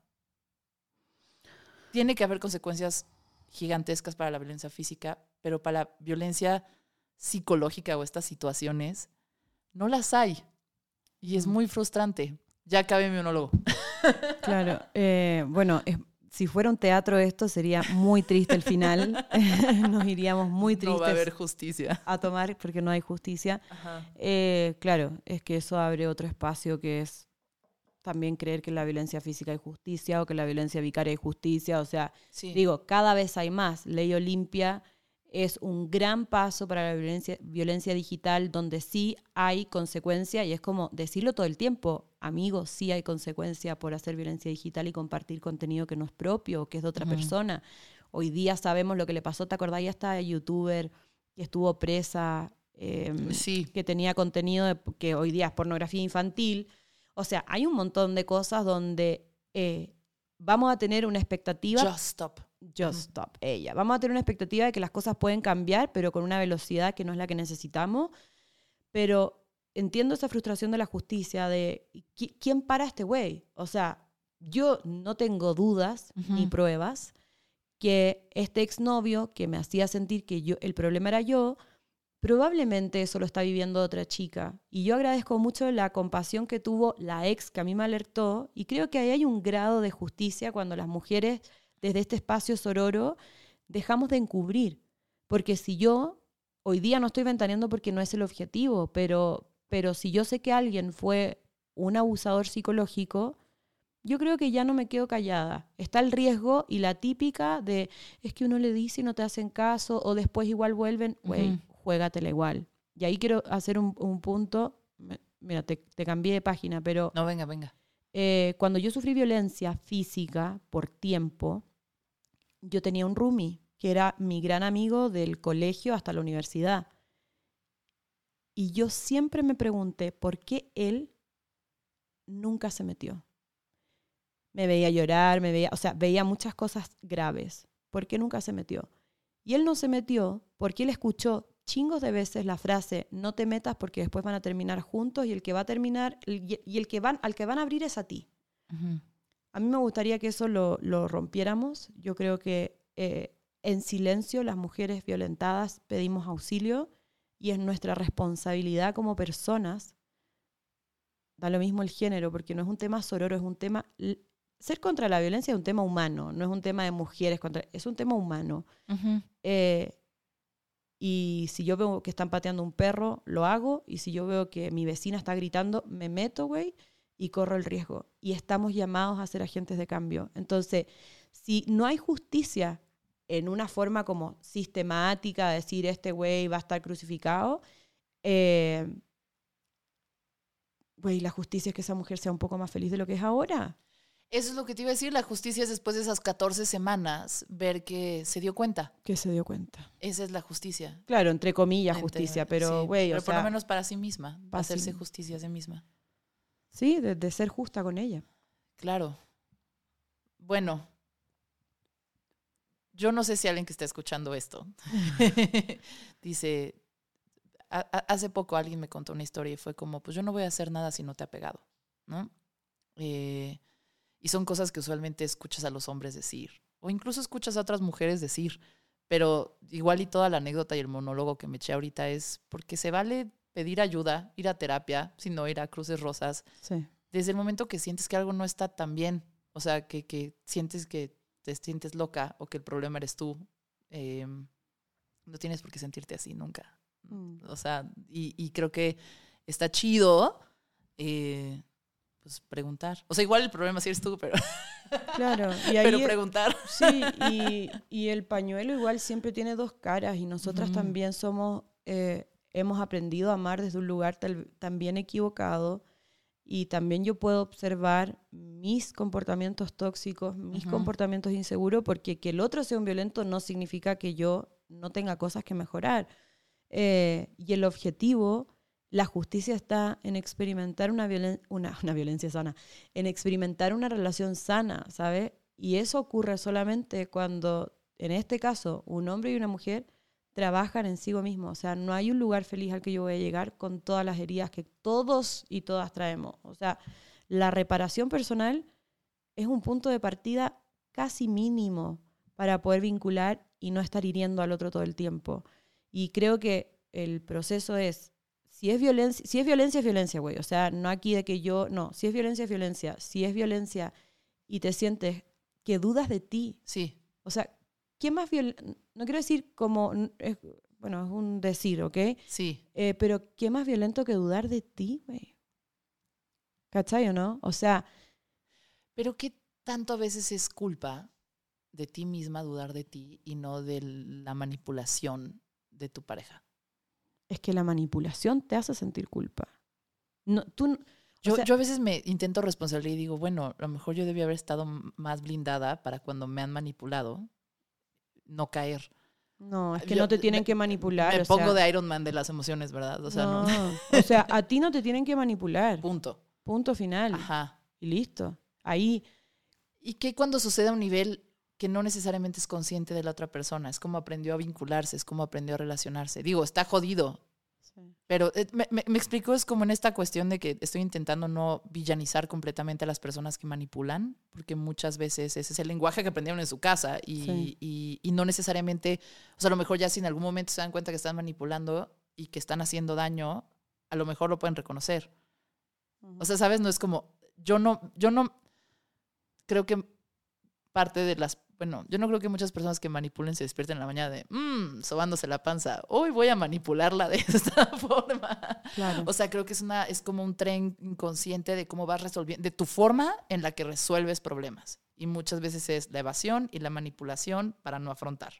Tiene que haber consecuencias gigantescas para la violencia física, pero para la violencia psicológica o estas situaciones no las hay. Y es Mm. muy frustrante. Ya acabé mi monólogo. Claro, eh, bueno, es- si fuera un teatro esto sería muy triste el final. Nos iríamos muy No tristes va a haber justicia. a tomar porque no hay justicia. Eh, claro, es que eso abre otro espacio que es también creer que en la violencia física hay justicia o que en la violencia vicaria hay justicia. O sea, Sí. digo, cada vez hay más. Ley Olimpia es un gran paso para la violencia, violencia digital donde sí hay consecuencia y es como decirlo todo el tiempo, amigos, sí hay consecuencia por hacer violencia digital y compartir contenido que no es propio que es de otra persona. Hoy día sabemos lo que le pasó, ¿te acordás? Ya esta youtuber que estuvo presa, eh, Sí. que tenía contenido de- que hoy día es pornografía infantil. O sea, hay un montón de cosas donde eh, vamos a tener una expectativa Just stop. Just stop, ella. Vamos a tener una expectativa de que las cosas pueden cambiar, pero con una velocidad que no es la que necesitamos. Pero entiendo esa frustración de la justicia, de ¿qui- ¿quién para a este güey? O sea, yo no tengo dudas ni pruebas que este exnovio que me hacía sentir que yo, el problema era yo, probablemente eso lo está viviendo otra chica. Y yo agradezco mucho la compasión que tuvo la ex que a mí me alertó y creo que ahí hay un grado de justicia cuando las mujeres desde este espacio sororo dejamos de encubrir. Porque si yo, hoy día no estoy ventaneando porque no es el objetivo, pero, pero si yo sé que alguien fue un abusador psicológico, yo creo que ya no me quedo callada. Está el riesgo y la típica de es que uno le dice y no te hacen caso o después igual vuelven, güey, Ujú. juégatela igual. Y ahí quiero hacer un, un punto, mira, te, te cambié de página, pero No, venga, venga. eh, cuando yo sufrí violencia física por tiempo, yo tenía un roomie que era mi gran amigo del colegio hasta la universidad. Y yo siempre me pregunté por qué él nunca se metió. Me veía llorar, me veía, o sea, veía muchas cosas graves. ¿Por qué nunca se metió? Y él no se metió porque él escuchó chingos de veces la frase no te metas porque después van a terminar juntos y el que va a terminar y el que van al que van a abrir es a ti. Ujú. A mí me gustaría que eso lo, lo rompiéramos. Yo creo que eh, en silencio las mujeres violentadas pedimos auxilio y es nuestra responsabilidad como personas. Da lo mismo el género, porque no es un tema sororo, es un tema... Ser contra la violencia es un tema humano, no es un tema de mujeres, contra, es un tema humano. Eh, y si yo veo que están pateando un perro, lo hago. Y si yo veo que mi vecina está gritando, me meto, güey, y corro el riesgo. Y estamos llamados a ser agentes de cambio. Entonces, si no hay justicia en una forma como sistemática, de decir este güey va a estar crucificado, eh, güey, la justicia es que esa mujer sea un poco más feliz de lo que es ahora. Eso es lo que te iba a decir. La justicia es después de esas 14 semanas ver que se dio cuenta. Que se dio cuenta. Esa es la justicia. Claro, entre comillas Entre- justicia, pero sí, güey, o Pero por lo menos para sí misma. para hacerse sí- justicia a sí misma. Sí, de, ser justa con ella. Claro. Bueno. Yo no sé si alguien que está escuchando esto dice, "Ha- ha- hace poco alguien me contó una historia y fue como, pues yo no voy a hacer nada si no te ha pegado, ¿no? Eh, y son cosas que usualmente escuchas a los hombres decir, o incluso escuchas a otras mujeres decir, pero igual y toda la anécdota y el monólogo que me eché ahorita es porque se vale pedir ayuda, ir a terapia, sino ir a cruces rosas, Sí. desde el momento que sientes que algo no está tan bien, o sea, que, que sientes que te sientes loca o que el problema eres tú, eh, no tienes por qué sentirte así nunca. Mm. O sea, y, y creo que está chido, eh, pues preguntar. O sea, igual el problema sí eres tú, pero, Claro, y ahí pero es- preguntar. Sí, y, y el pañuelo igual siempre tiene dos caras y nosotras Ujú. también somos, eh, hemos aprendido a amar desde un lugar tal- también equivocado y también yo puedo observar mis comportamientos tóxicos, mis comportamientos inseguros, porque que el otro sea un violento no significa que yo no tenga cosas que mejorar. Eh, y el objetivo, la justicia está en experimentar una, violen- una, una violencia sana, en experimentar una relación sana, ¿sabes? Y eso ocurre solamente cuando, en este caso, un hombre y una mujer trabajan en sí mismo. O sea, no hay un lugar feliz al que yo voy a llegar con todas las heridas que todos y todas traemos. O sea, la reparación personal es un punto de partida casi mínimo para poder vincular y no estar hiriendo al otro todo el tiempo. Y creo que el proceso es, si es violencia, si es violencia, es violencia, güey. O sea, no aquí de que yo, no, si es violencia, es violencia. Si es violencia y te sientes que dudas de ti, Sí, o sea, ¿qué más violento? No quiero decir como, es- bueno, es un decir, ¿ok? sí. Eh, pero ¿qué más violento que dudar de ti, güey? ¿Cachai o no? O sea, Pero ¿qué tanto a veces es culpa de ti misma dudar de ti y no de la manipulación de tu pareja? es que la manipulación te hace sentir culpa. No, tú, o Yo, sea, yo a veces me intento responsabilizar y digo, bueno, a lo mejor yo debía haber estado más blindada para cuando me han manipulado no caer. no, es que yo- no te tienen me- que manipular. me o pongo sea, de Iron Man de las emociones, ¿verdad? O sea, no. no, o sea, a ti no te tienen que manipular. Punto. Punto final. Ajá. Y listo. Ahí, ¿Y qué cuando sucede a un nivel que no necesariamente es consciente de la otra persona? Es como aprendió a vincularse, es como aprendió a relacionarse. Digo, está jodido, Pero eh, me, me, me explico, es como en esta cuestión de que estoy intentando no villanizar completamente a las personas que manipulan, porque muchas veces ese es el lenguaje que aprendieron en su casa y, Sí. y, y no necesariamente, o sea, a lo mejor ya si en algún momento se dan cuenta que están manipulando y que están haciendo daño, a lo mejor lo pueden reconocer. O sea, ¿sabes? No es como, yo no, yo no creo que parte de las, bueno, yo no creo que muchas personas que manipulen se despierten en la mañana de, mmm, sobándose la panza, hoy voy a manipularla de esta forma. Claro. O sea, creo que es una, es como un tren inconsciente de cómo vas resolviendo, de tu forma en la que resuelves problemas. Y muchas veces es la evasión y la manipulación para no afrontar.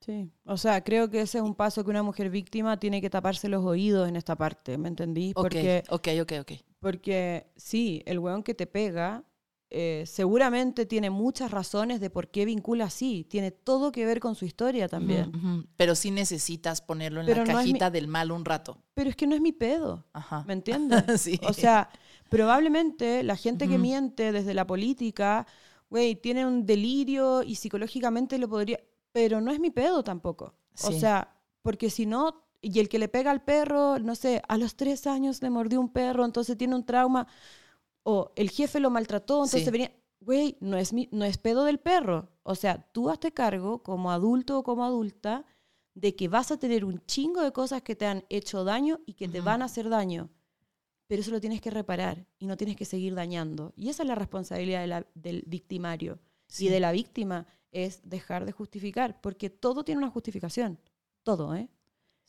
Sí, o sea, creo que ese es un paso que una mujer víctima tiene que taparse los oídos en esta parte, ¿me entendí? Porque, ok, ok, ok, ok. porque sí, el weón que te pega eh, seguramente tiene muchas razones de por qué vincula así, tiene todo que ver con su historia también. Pero sí necesitas ponerlo en Pero la no mi- cajita del mal un rato. Pero es que no es mi pedo, Ajá. ¿me entiendes? sí. O sea, probablemente la gente que miente desde la política, güey, tiene un delirio y psicológicamente lo podría, pero no es mi pedo tampoco. O sea, porque si no, y el que le pega al perro, no sé, a los tres años le mordió un perro, entonces tiene un trauma, o el jefe lo maltrató, entonces Sí. venía, güey, no es, mi, no es pedo del perro. O sea, tú hazte cargo como adulto o como adulta de que vas a tener un chingo de cosas que te han hecho daño y que te van a hacer daño. Pero eso lo tienes que reparar y no tienes que seguir dañando. Y esa es la responsabilidad de la- del victimario Sí. y de la víctima, es dejar de justificar, porque todo tiene una justificación. Todo, ¿eh?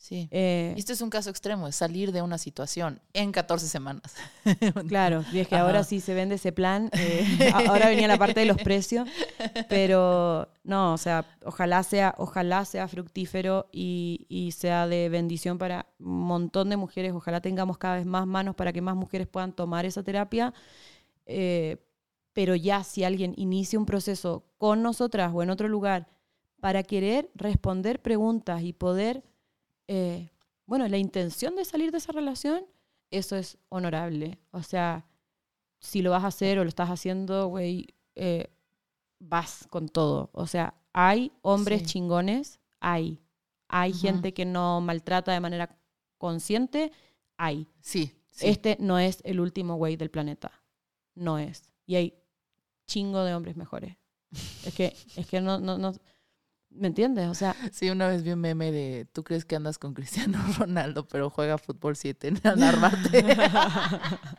Sí. Eh, Y Este es un caso extremo, es salir de una situación en 14 semanas. Claro, y es que Ajá. ahora sí se vende ese plan. eh, ahora venía la parte de los precios, pero no, o sea, ojalá sea, ojalá sea fructífero y, y sea de bendición para un montón de mujeres. Ojalá tengamos cada vez más manos para que más mujeres puedan tomar esa terapia. Eh, pero ya si alguien inicia un proceso con nosotras o en otro lugar para querer responder preguntas y poder, eh, bueno, la intención de salir de esa relación, eso es honorable. O sea, si lo vas a hacer o lo estás haciendo, güey, eh, vas con todo. O sea, hay hombres Sí. chingones, hay. Hay gente que no maltrata de manera consciente, hay. Sí. sí. Este no es el último güey del planeta. No es. Y hay chingo de hombres mejores. Es que, es que no, no, no. ¿Me entiendes? O sea, Sí, una vez vi un meme de tú crees que andas con Cristiano Ronaldo, pero juega fútbol 7 en Narvarte.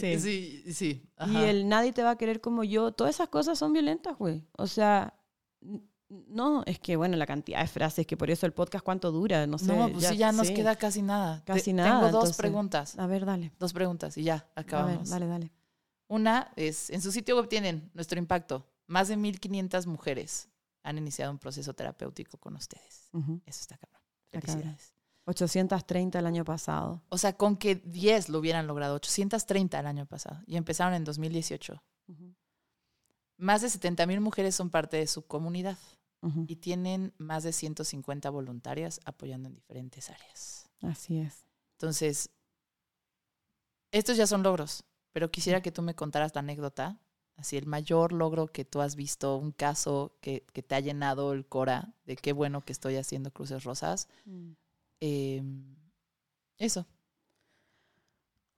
sí. sí, sí. Y el nadie te va a querer como yo. Todas esas cosas son violentas, güey. O sea, no, es que, bueno, la cantidad de frases, que por eso el podcast cuánto dura, no sé. no, pues sí, ya nos sí. queda casi nada. Te- Casi nada, Tengo dos entonces. preguntas. A ver, dale. Dos preguntas y ya, A ver, acabamos. dale, dale. Una es, en su sitio web tienen nuestro impacto. Más de 1.500 mujeres han iniciado un proceso terapéutico con ustedes. Ujú. Eso está cabrón. Felicidades. 830 el año pasado. O sea, con que 10 lo hubieran logrado, 830 el año pasado, y empezaron en 2018. Ujú, Más de 70.000 mujeres son parte de su comunidad y tienen más de 150 voluntarias apoyando en diferentes áreas. Así es. Entonces, estos ya son logros, pero quisiera que tú me contaras la anécdota, así el mayor logro que tú has visto, un caso que, que te ha llenado el cora de qué bueno que estoy haciendo cruces rosas. Eh, eso.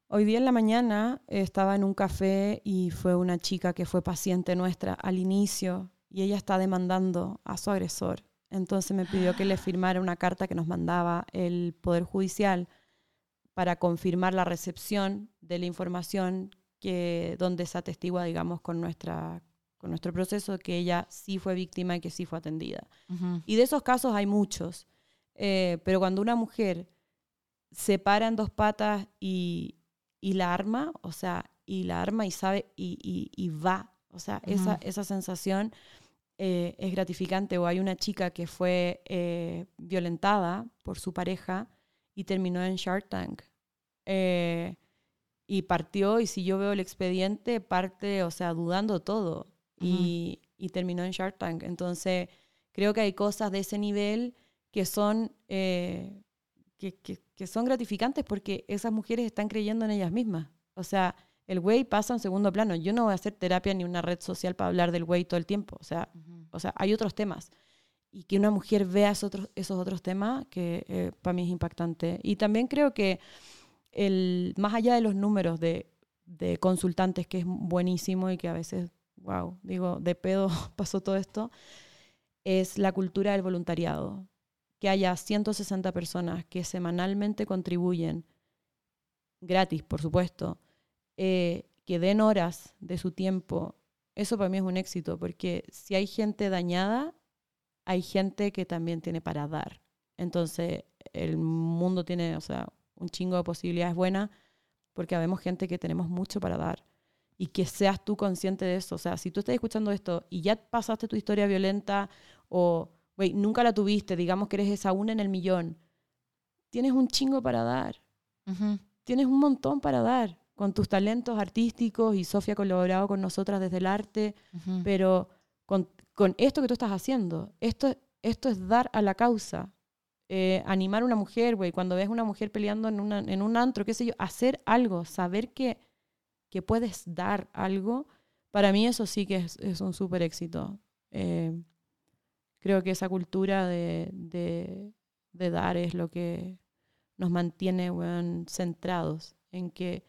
Hoy día en la mañana estaba en un café y fue una chica que fue paciente nuestra al inicio y ella está demandando a su agresor. Entonces me pidió que le firmara una carta que nos mandaba el Poder Judicial para confirmar la recepción de la información que, donde se atestigua, digamos, con, nuestra, con nuestro proceso que ella sí fue víctima y que sí fue atendida. Y de esos casos hay muchos. Eh, pero cuando una mujer se para en dos patas y, y la arma, o sea, y la arma y sabe, y, y- y va, o sea, esa, Ujú. esa sensación eh, es gratificante. O hay una chica que fue eh, violentada por su pareja y terminó en Shark Tank. Eh, y partió, y si yo veo el expediente, parte, o sea, dudando todo. y, y terminó en Shark Tank. Entonces, creo que hay cosas de ese nivel que son, eh, que, que- que son gratificantes porque esas mujeres están creyendo en ellas mismas. O sea, el güey pasa en segundo plano. Yo no voy a hacer terapia ni una red social para hablar del güey todo el tiempo. O sea, o sea, hay otros temas. Y que una mujer vea esos otros, esos otros temas, que eh, para mí es impactante. Y también creo que el, más allá de los números de, de consultantes, que es buenísimo y que a veces, wow, digo, de pedo pasó todo esto, es la cultura del voluntariado. Que haya 160 personas que semanalmente contribuyen, gratis, por supuesto, eh, que den horas de su tiempo, eso para mí es un éxito, porque si hay gente dañada, hay gente que también tiene para dar. Entonces, el mundo tiene, o sea, un chingo de posibilidades buenas, porque habemos gente que tenemos mucho para dar. Y que seas tú consciente de eso. O sea, si tú estás escuchando esto y ya pasaste tu historia violenta o, güey, nunca la tuviste, digamos que eres esa una en el millón, tienes un chingo para dar tienes un montón para dar con tus talentos artísticos y Sofía ha colaborado con nosotras desde el arte, pero con, con esto que tú estás haciendo, esto, esto es dar a la causa, eh, animar a una mujer, güey, cuando ves una mujer peleando en, una, en un antro, qué sé yo, hacer algo, saber que, que puedes dar algo, para mí eso sí que es, un súper éxito. Eh, creo que esa cultura de, de, de dar es lo que nos mantiene weón, centrados en que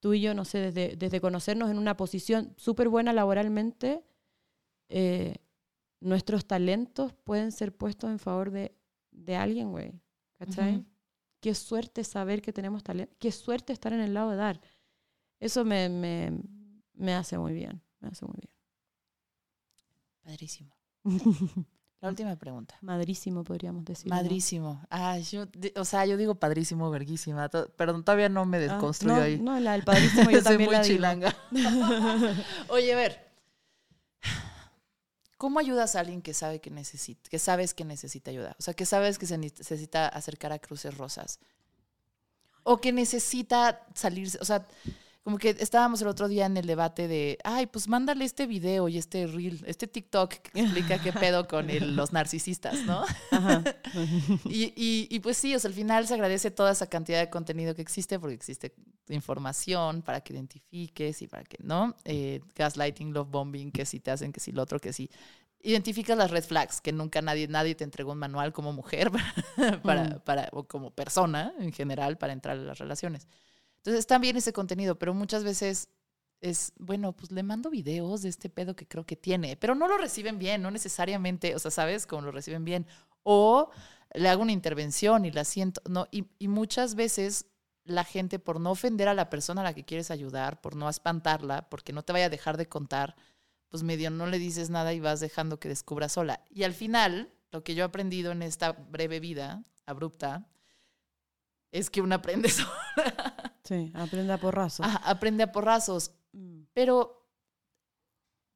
tú y yo, no sé, desde, desde conocernos en una posición súper buena laboralmente, eh, nuestros talentos pueden ser puestos en favor de, de alguien, güey. ¿Cachai? Qué suerte saber que tenemos talento. Qué suerte estar en el lado de dar. Eso me, me, me hace muy bien. Me hace muy Padrísimo. bien. La última pregunta. Madrísimo, podríamos decir. ¿no? Madrísimo. Ah, yo, de- o sea, yo digo padrísimo, verguísima. to- Perdón, todavía no me Ah, desconstruyo no, ahí. No, la del padrísimo yo Soy también muy la chilanga. Oye, a ver. ¿Cómo ayudas a alguien que sabe que necesita, que sabes que necesita ayuda? O sea, que sabes que se ne- necesita acercar a cruces rosas. O que necesita salirse. O sea, como que estábamos el otro día en el debate de, ay, pues mándale este video y este reel, este TikTok que explica qué pedo con el- los narcisistas, ¿no? Ajá. Y, y- y pues sí, o sea, al final se agradece toda esa cantidad de contenido que existe porque existe información para que identifiques y para que, ¿no? Eh, gaslighting, love bombing, que si te hacen, que si lo otro, que si identificas las red flags, que nunca nadie, nadie te entregó un manual como mujer para, para, Mm. para- o como persona en general para entrar en las relaciones. Entonces bien ese contenido, pero muchas veces es, bueno, pues le mando videos de este pedo que creo que tiene, pero no lo reciben bien, no necesariamente, o sea, ¿sabes? Como lo reciben bien. O le hago una intervención y la siento, no, y, y muchas veces la gente, por no ofender a la persona a la que quieres ayudar, por no espantarla, porque no te vaya a dejar de contar, pues medio no le dices nada y vas dejando que descubra sola. Y al final, lo que yo he aprendido en esta breve vida abrupta, es que uno aprende sola. Sí, aprende a porrazos. Aprende a porrazos. Mm. Pero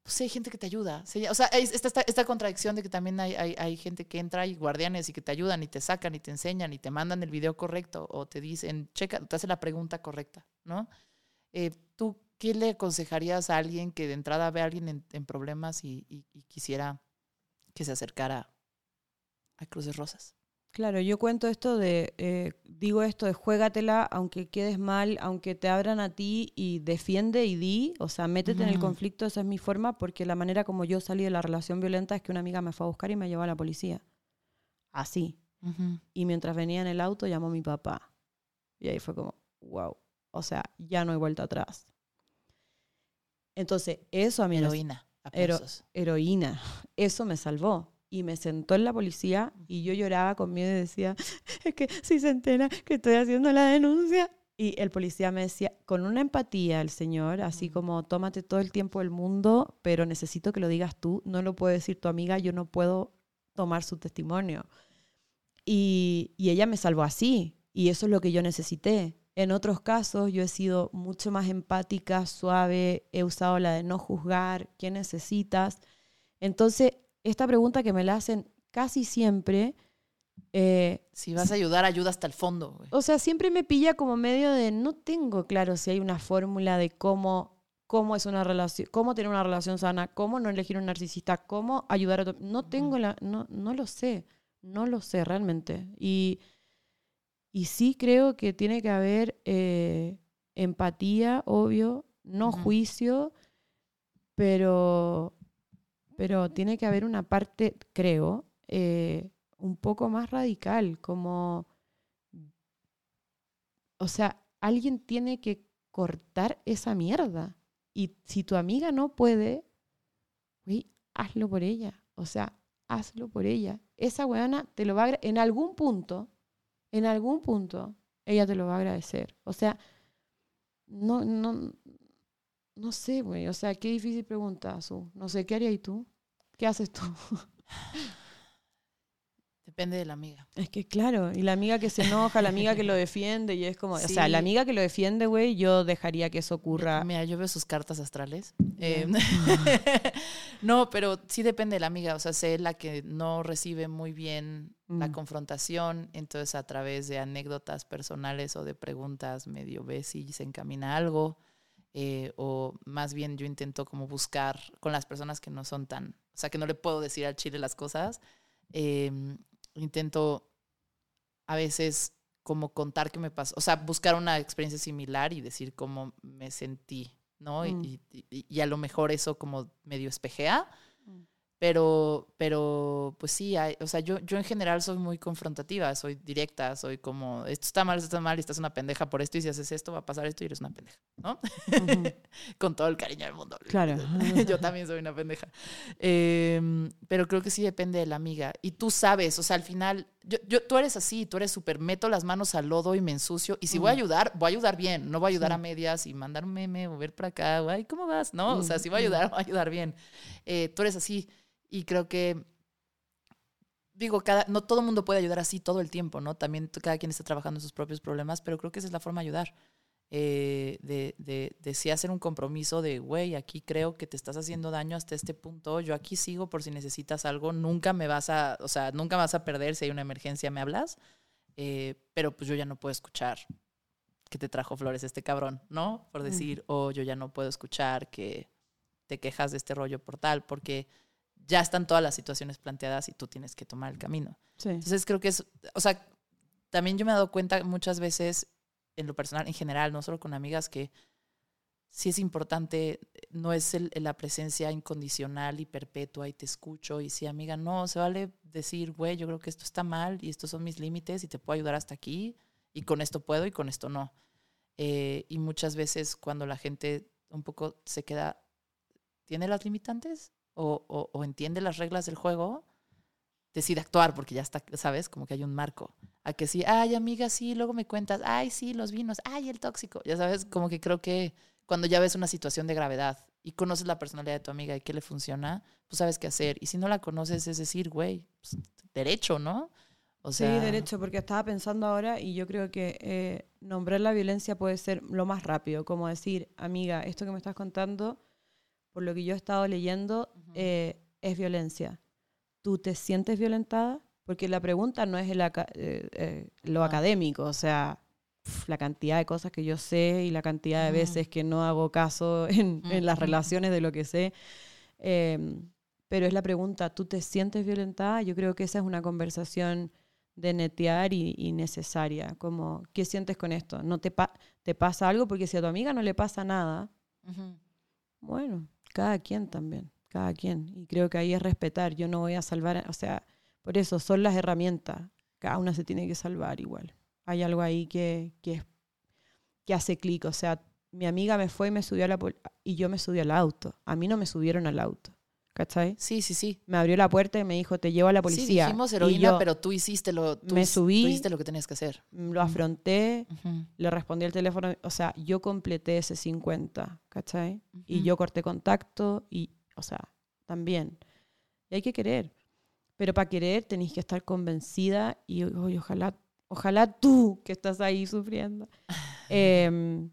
pues hay gente que te ayuda. O sea, hay esta, esta, contradicción de que también hay, hay, hay gente que entra y guardianes y que te ayudan y te sacan y te enseñan y te mandan el video correcto o te dicen, checa, te hace la pregunta correcta, ¿no? Eh, ¿Tú qué le aconsejarías a alguien que de entrada ve a alguien en, problemas y- y quisiera que se acercara a Cruces Rosas? Claro, yo cuento esto de, eh, digo esto de juégatela, aunque quedes mal, aunque te abran a ti y defiende y di, o sea, métete en el conflicto, esa es mi forma, porque la manera como yo salí de la relación violenta es que una amiga me fue a buscar y me llevó a la policía. Así. Y mientras venía en el auto llamó a mi papá. Y ahí fue como, wow, o sea, ya no hay vuelta atrás. Entonces, eso a mí Heroína. Hero- heroína. Eso me salvó. Y me sentó en la policía y yo lloraba con miedo y decía, es que si se entera que estoy haciendo la denuncia. Y el policía me decía, con una empatía el señor, así como, tómate todo el tiempo del mundo, pero necesito que lo digas tú, no lo puede decir tu amiga, yo no puedo tomar su testimonio. Y, y ella me salvó así, y eso es lo que yo necesité. En otros casos yo he sido mucho más empática, suave, he usado la de no juzgar, ¿qué necesitas? Entonces, esta pregunta que me la hacen casi siempre, eh, Si vas a ayudar, ayuda hasta el fondo. o sea, siempre me pilla como medio de no tengo claro si hay una fórmula de cómo, cómo es una relación, cómo tener una relación sana, cómo no elegir un narcisista, cómo ayudar a otro. No tengo la, no, no lo sé, no lo sé realmente. Y, y sí creo que tiene que haber eh, empatía, obvio, no juicio, pero, pero tiene que haber una parte, creo, eh, un poco más radical, como, o sea, alguien tiene que cortar esa mierda. Y si tu amiga no puede, güey, hazlo por ella. O sea, hazlo por ella. Esa weona te lo va a en algún punto, en algún punto, ella te lo va a agradecer. O sea, no, no, no sé, güey. O sea, qué difícil pregunta, Su. No sé, ¿qué harías tú? ¿Qué haces tú? Depende de la amiga. Es que claro, y la amiga que se enoja, la amiga que lo defiende, y es como, o sea, la amiga que lo defiende, güey, yo dejaría que eso ocurra. Mira, yo veo sus cartas astrales. Eh, no, pero sí depende de la amiga. O sea, sé la que no recibe muy bien la Mm. confrontación, entonces a través de anécdotas personales o de preguntas medio ve si se encamina algo. Eh, o más bien yo intento como buscar con las personas que no son tan, o sea, que no le puedo decir al chile las cosas. eh, intento a veces como contar qué me pasó, o sea, buscar una experiencia similar y decir cómo me sentí, ¿no? Y- Mm. Y, y- y a lo mejor eso como medio espejea. Pero, pero pues sí, hay- o sea, yo, yo en general soy muy confrontativa, soy directa, soy como, esto está mal, esto está mal, y estás una pendeja por esto, y si haces esto va a pasar esto y eres una pendeja, ¿no? Con todo el cariño del mundo. Claro. yo también soy una pendeja. Em, pero creo que sí depende de la amiga. Y tú sabes, o sea, al final, yo, yo, tú eres así, tú eres súper, meto las manos al lodo y me ensucio. Y si voy a Mm. ayudar, voy a ayudar bien. No voy a ayudar Sí. a medias y mandar un meme o ver para acá. o, Ay, ¿cómo vas? No, o sea, Mm, si voy a mm. ayudar, voy a ayudar bien. Eh, tú eres así. Y creo que, digo, cada, no todo el mundo puede ayudar así todo el tiempo, ¿no? También cada quien está trabajando en sus propios problemas, pero creo que esa es la forma de ayudar. Eh, de, de, de sí hacer un compromiso de, güey, aquí creo que te estás haciendo daño hasta este punto, yo aquí sigo por si necesitas algo, nunca me vas a, o sea, nunca me vas a perder si hay una emergencia, me hablas, Eh, pero pues yo ya no puedo escuchar que te trajo flores este cabrón, ¿no? Por decir, o yo ya no puedo escuchar que te quejas de este rollo por tal, porque ya están todas las situaciones planteadas y tú tienes que tomar el camino. Sí. Entonces creo que es, o sea, también yo me he dado cuenta muchas veces en lo personal, en general, no solo con amigas, que sí es importante, no es el- la presencia incondicional y perpetua y te escucho y sí, amiga, no, se vale decir, güey, yo creo que esto está mal y estos son mis límites y te puedo ayudar hasta aquí y con esto puedo y con esto no. Eh, y muchas veces cuando la gente un poco se queda, ¿tiene las limitantes? O, o- o entiende las reglas del juego, decide actuar porque ya está, ¿sabes? Como que hay un marco. A que sí, ay, amiga, sí, luego me cuentas, ay, sí, los vinos, ay, el tóxico. Ya sabes, como que creo que cuando ya ves una situación de gravedad y conoces la personalidad de tu amiga y qué le funciona, pues sabes qué hacer. Y si no la conoces, es decir, güey, pues, derecho, ¿no? O sea, sí, derecho, porque estaba pensando ahora y yo creo que eh, nombrar la violencia puede ser lo más rápido, como decir, amiga, esto que me estás contando, por lo que yo he estado leyendo, eh, es violencia. ¿Tú te sientes violentada? Porque la pregunta no es el aca- eh, eh, lo Ah. académico, o sea, pf, la cantidad de cosas que yo sé y la cantidad de veces que no hago caso en, en las relaciones de lo que sé. Em, pero es la pregunta, ¿tú te sientes violentada? Yo creo que esa es una conversación de netear y, y necesaria. Como, ¿qué sientes con esto? ¿No te, pa- te pasa algo? Porque si a tu amiga no le pasa nada, bueno, cada quien también, cada quien. Y creo que ahí es respetar. Yo no voy a salvar, o sea, por eso son las herramientas. Cada una se tiene que salvar igual. Hay algo ahí que, que, que hace clic. O sea, mi amiga me fue y me subió a la y yo me subí al auto. A mí no me subieron al auto. ¿Cachai? Sí, sí, sí. Me abrió la puerta y me dijo, te llevo a la Sí, policía. dijimos Y heroína, yo pero tú hiciste lo, tú me subí. tú hiciste lo que tenías que hacer. lo afronté, Ujú, le respondí al teléfono. O sea, yo completé ese 50, ¿cachai? Y ujú. yo corté contacto y, o sea, también. Y hay que querer. Pero para querer tenéis que estar convencida y oye, ojalá, ojalá tú que estás ahí sufriendo, em,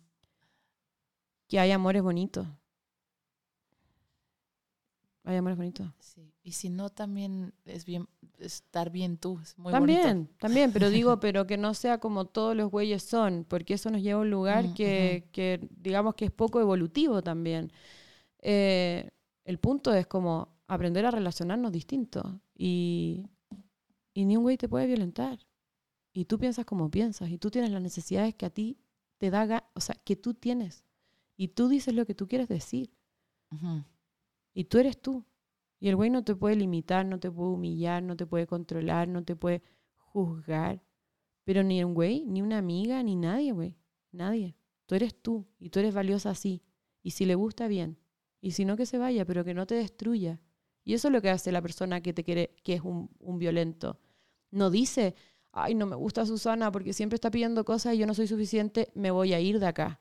que hay amores bonitos. Hay amores bonitos. Sí. Y si no, también es bien estar bien tú. Es muy también, bonito. también, pero digo, pero que no sea como todos los güeyes son, porque eso nos lleva a un lugar Mm, que, que digamos que es poco evolutivo también. Eh, el punto es como aprender a relacionarnos distintos y, y ni un güey te puede violentar. Y tú piensas como piensas y tú tienes las necesidades que a ti te da, o sea, que tú tienes. Y tú dices lo que tú quieres decir. Ujú. Y tú eres tú. Y el güey no te puede limitar, no te puede humillar, no te puede controlar, no te puede juzgar. Pero ni un güey, ni una amiga, ni nadie, güey. Nadie. Tú eres tú y tú eres valiosa así. Y si le gusta, bien. Y si no, que se vaya, pero que no te destruya. Y eso es lo que hace la persona que te quiere, que es un, un violento. No dice, ay, no me gusta Susana porque siempre está pidiendo cosas y yo no soy suficiente, me voy a ir de acá.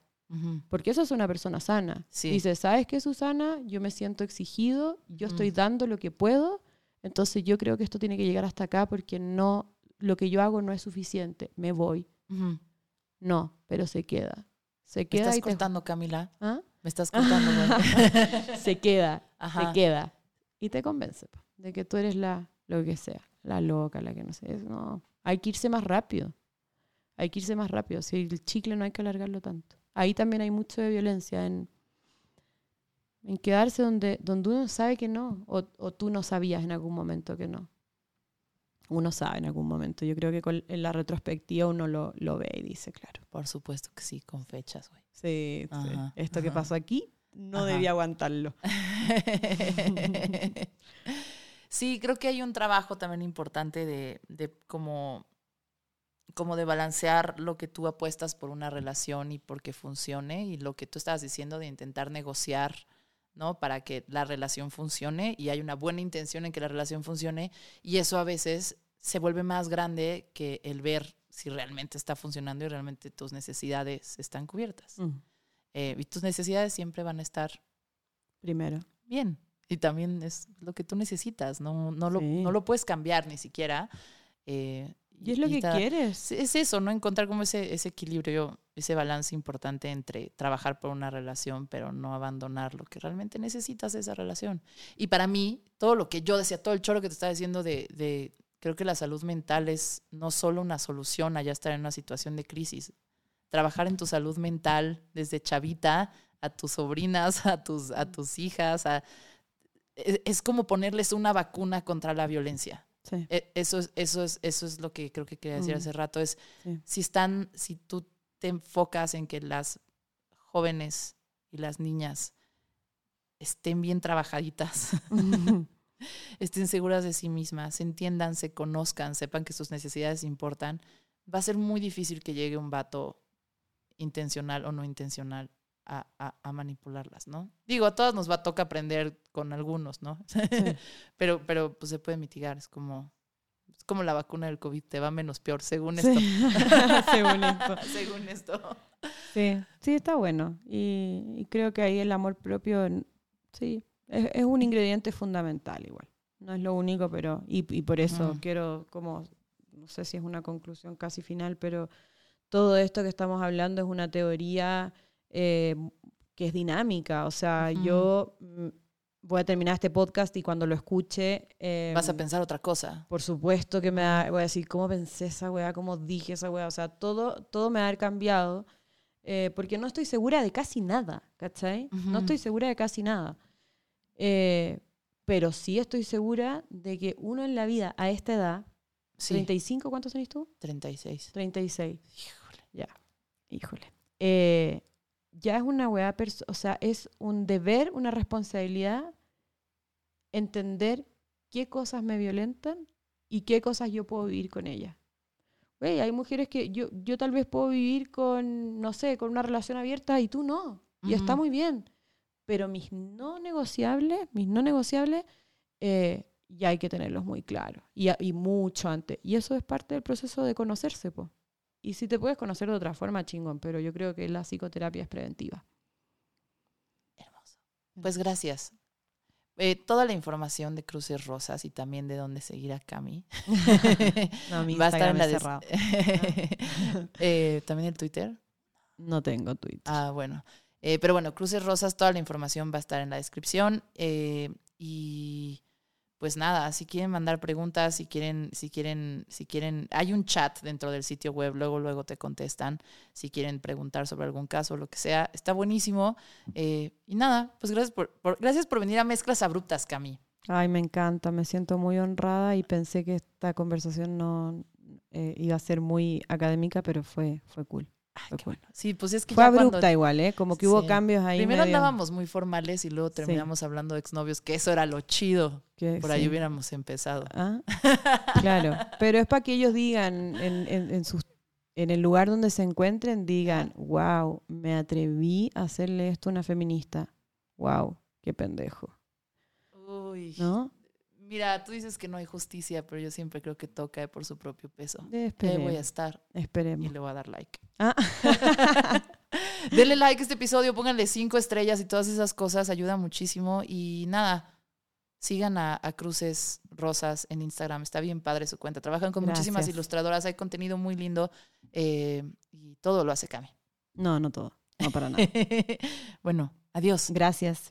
Porque eso es una persona sana. Sí. Dice, ¿sabes qué, Susana? Yo me siento exigido, yo estoy Mm. dando lo que puedo, entonces yo creo que esto tiene que llegar hasta acá porque no, lo que yo hago no es suficiente, me voy. No, pero se queda. Se ¿Me queda estás y te- cortando, Camila? ¿Ah? Me estás cortando, güey. se queda, Ajá. se queda. Y te convence po, de que tú eres la, lo que sea, la loca, la que no sé. es- No, hay que irse más rápido. Hay que irse más rápido. Si el chicle no hay que alargarlo tanto. Ahí también hay mucho de violencia en, en quedarse donde, donde uno sabe que no, o, o tú no sabías en algún momento que no. Uno sabe en algún momento. Yo creo que con, en la retrospectiva uno lo, lo ve y dice, claro. Por supuesto que sí, con fechas, güey. Sí, sí. Ajá, esto que pasó aquí no Ajá. debía aguantarlo. sí, creo que hay un trabajo también importante de, de como, como de balancear lo que tú apuestas por una relación y por que funcione y lo que tú estabas diciendo de intentar negociar, ¿no? Para que la relación funcione y hay una buena intención en que la relación funcione y eso a veces se vuelve más grande que el ver si realmente está funcionando y realmente tus necesidades están cubiertas. Eh, y tus necesidades siempre van a estar Primero. bien. Y también es lo que tú necesitas, no, no, lo, Sí. no lo puedes cambiar ni siquiera. eh, Y es lo que quieres. Es, es eso, ¿no? Encontrar como ese, ese equilibrio, ese balance importante entre trabajar por una relación, pero no abandonar lo que realmente necesitas de esa relación. Y para mí, todo lo que yo decía, todo el choro que te estaba diciendo de, de creo que la salud mental es no solo una solución a ya estar en una situación de crisis. trabajar en tu salud mental desde chavita a tus sobrinas, a tus, a tus hijas, a, e, es como ponerles una vacuna contra la violencia. Sí. E- Eso es, eso es, eso es lo que creo que quería decir hace rato. Es Sí. si están, si tú te enfocas en que las jóvenes y las niñas estén bien trabajaditas, estén seguras de sí mismas, se entiendan, se conozcan, sepan que sus necesidades importan, va a ser muy difícil que llegue un vato intencional o no intencional a, a- a manipularlas, ¿no? Digo, a todas nos va a tocar aprender con algunos, ¿no? pero, pero pues se puede mitigar, es como, es como la vacuna del COVID, te va menos peor, según Sí. esto. Según esto. según esto. Sí, sí, está bueno. Y, y creo que ahí el amor propio, sí, es, es un ingrediente fundamental igual. No es lo único, pero, y, y por eso quiero como, no sé si es una conclusión casi final, pero todo esto que estamos hablando es una teoría eh, que es dinámica. O sea, Ujú. yo mm, voy a terminar este podcast y cuando lo escuche... Vas a pensar otra cosa. por supuesto que me va, voy a decir cómo pensé esa weá, cómo dije esa weá. O sea, todo, todo me va a haber cambiado eh, porque no estoy segura de casi nada, ¿cachai? No Ujú. estoy segura de casi nada. Eh, pero sí estoy segura de que uno en la vida a esta edad, Sí, 35, ¿cuántos tenés tú? 36. 36. Híjole. Ya, híjole. Ya es una weá, o sea, es un deber, una responsabilidad entender qué cosas me violentan y qué cosas yo puedo vivir con ellas. Güey, hay mujeres que yo, yo tal vez puedo vivir con, no sé, con una relación abierta y tú no. Y está muy bien. Pero mis no negociables, mis no negociables, eh, ya hay que tenerlos muy claros. Y, y mucho antes. Y eso es parte del proceso de conocerse, po. Y si te puedes conocer de otra forma, chingón, pero yo creo que la psicoterapia es preventiva. Hermoso. Pues gracias. Eh, toda la información de Cruces Rosas y también de dónde seguir a Cami No, mi va a estar en la es cerrado. Eh, también el Twitter. No tengo Twitter. Ah, bueno. Eh, pero bueno, Cruces Rosas, toda la información va a estar en la descripción. eh, y pues nada, si quieren mandar preguntas, si quieren, si quieren, si quieren, hay un chat dentro del sitio web, luego, luego te contestan. Si quieren preguntar sobre algún caso, lo que sea, está buenísimo. Eh, y nada, pues gracias por, por- gracias por venir a Mezclas Abruptas, Cami. Ay, me encanta, me siento muy honrada y pensé que esta conversación no eh, iba a ser muy académica, pero fue, fue cool. Ay, Fue qué bueno. Sí, pues es que Fue ya cuando- abrupta igual, ¿eh? Como que hubo Sí. cambios ahí. Primero medio andábamos muy formales y luego Sí. terminamos hablando de exnovios, que eso era lo chido. Por ahí sí. hubiéramos empezado. Ah, Claro, pero es para que ellos digan en, en, en sus, en el lugar donde se encuentren, digan, wow, me atreví a hacerle esto a una feminista. Wow, qué pendejo. Uy. ¿No? Mira, tú dices que no hay justicia, pero yo siempre creo que todo cae por su propio peso. Eh, Ahí voy a Esperemos. estar y esperemos. le voy a dar like. Ah. Denle like a este episodio, pónganle cinco estrellas y todas esas cosas, ayuda muchísimo. Y nada, sigan a, a Cruces Rosas en Instagram, está bien padre su cuenta. Trabajan con muchísimas ilustradoras, hay contenido muy lindo eh, y todo lo hace Cami. No, no todo. No para nada. bueno, adiós. Gracias.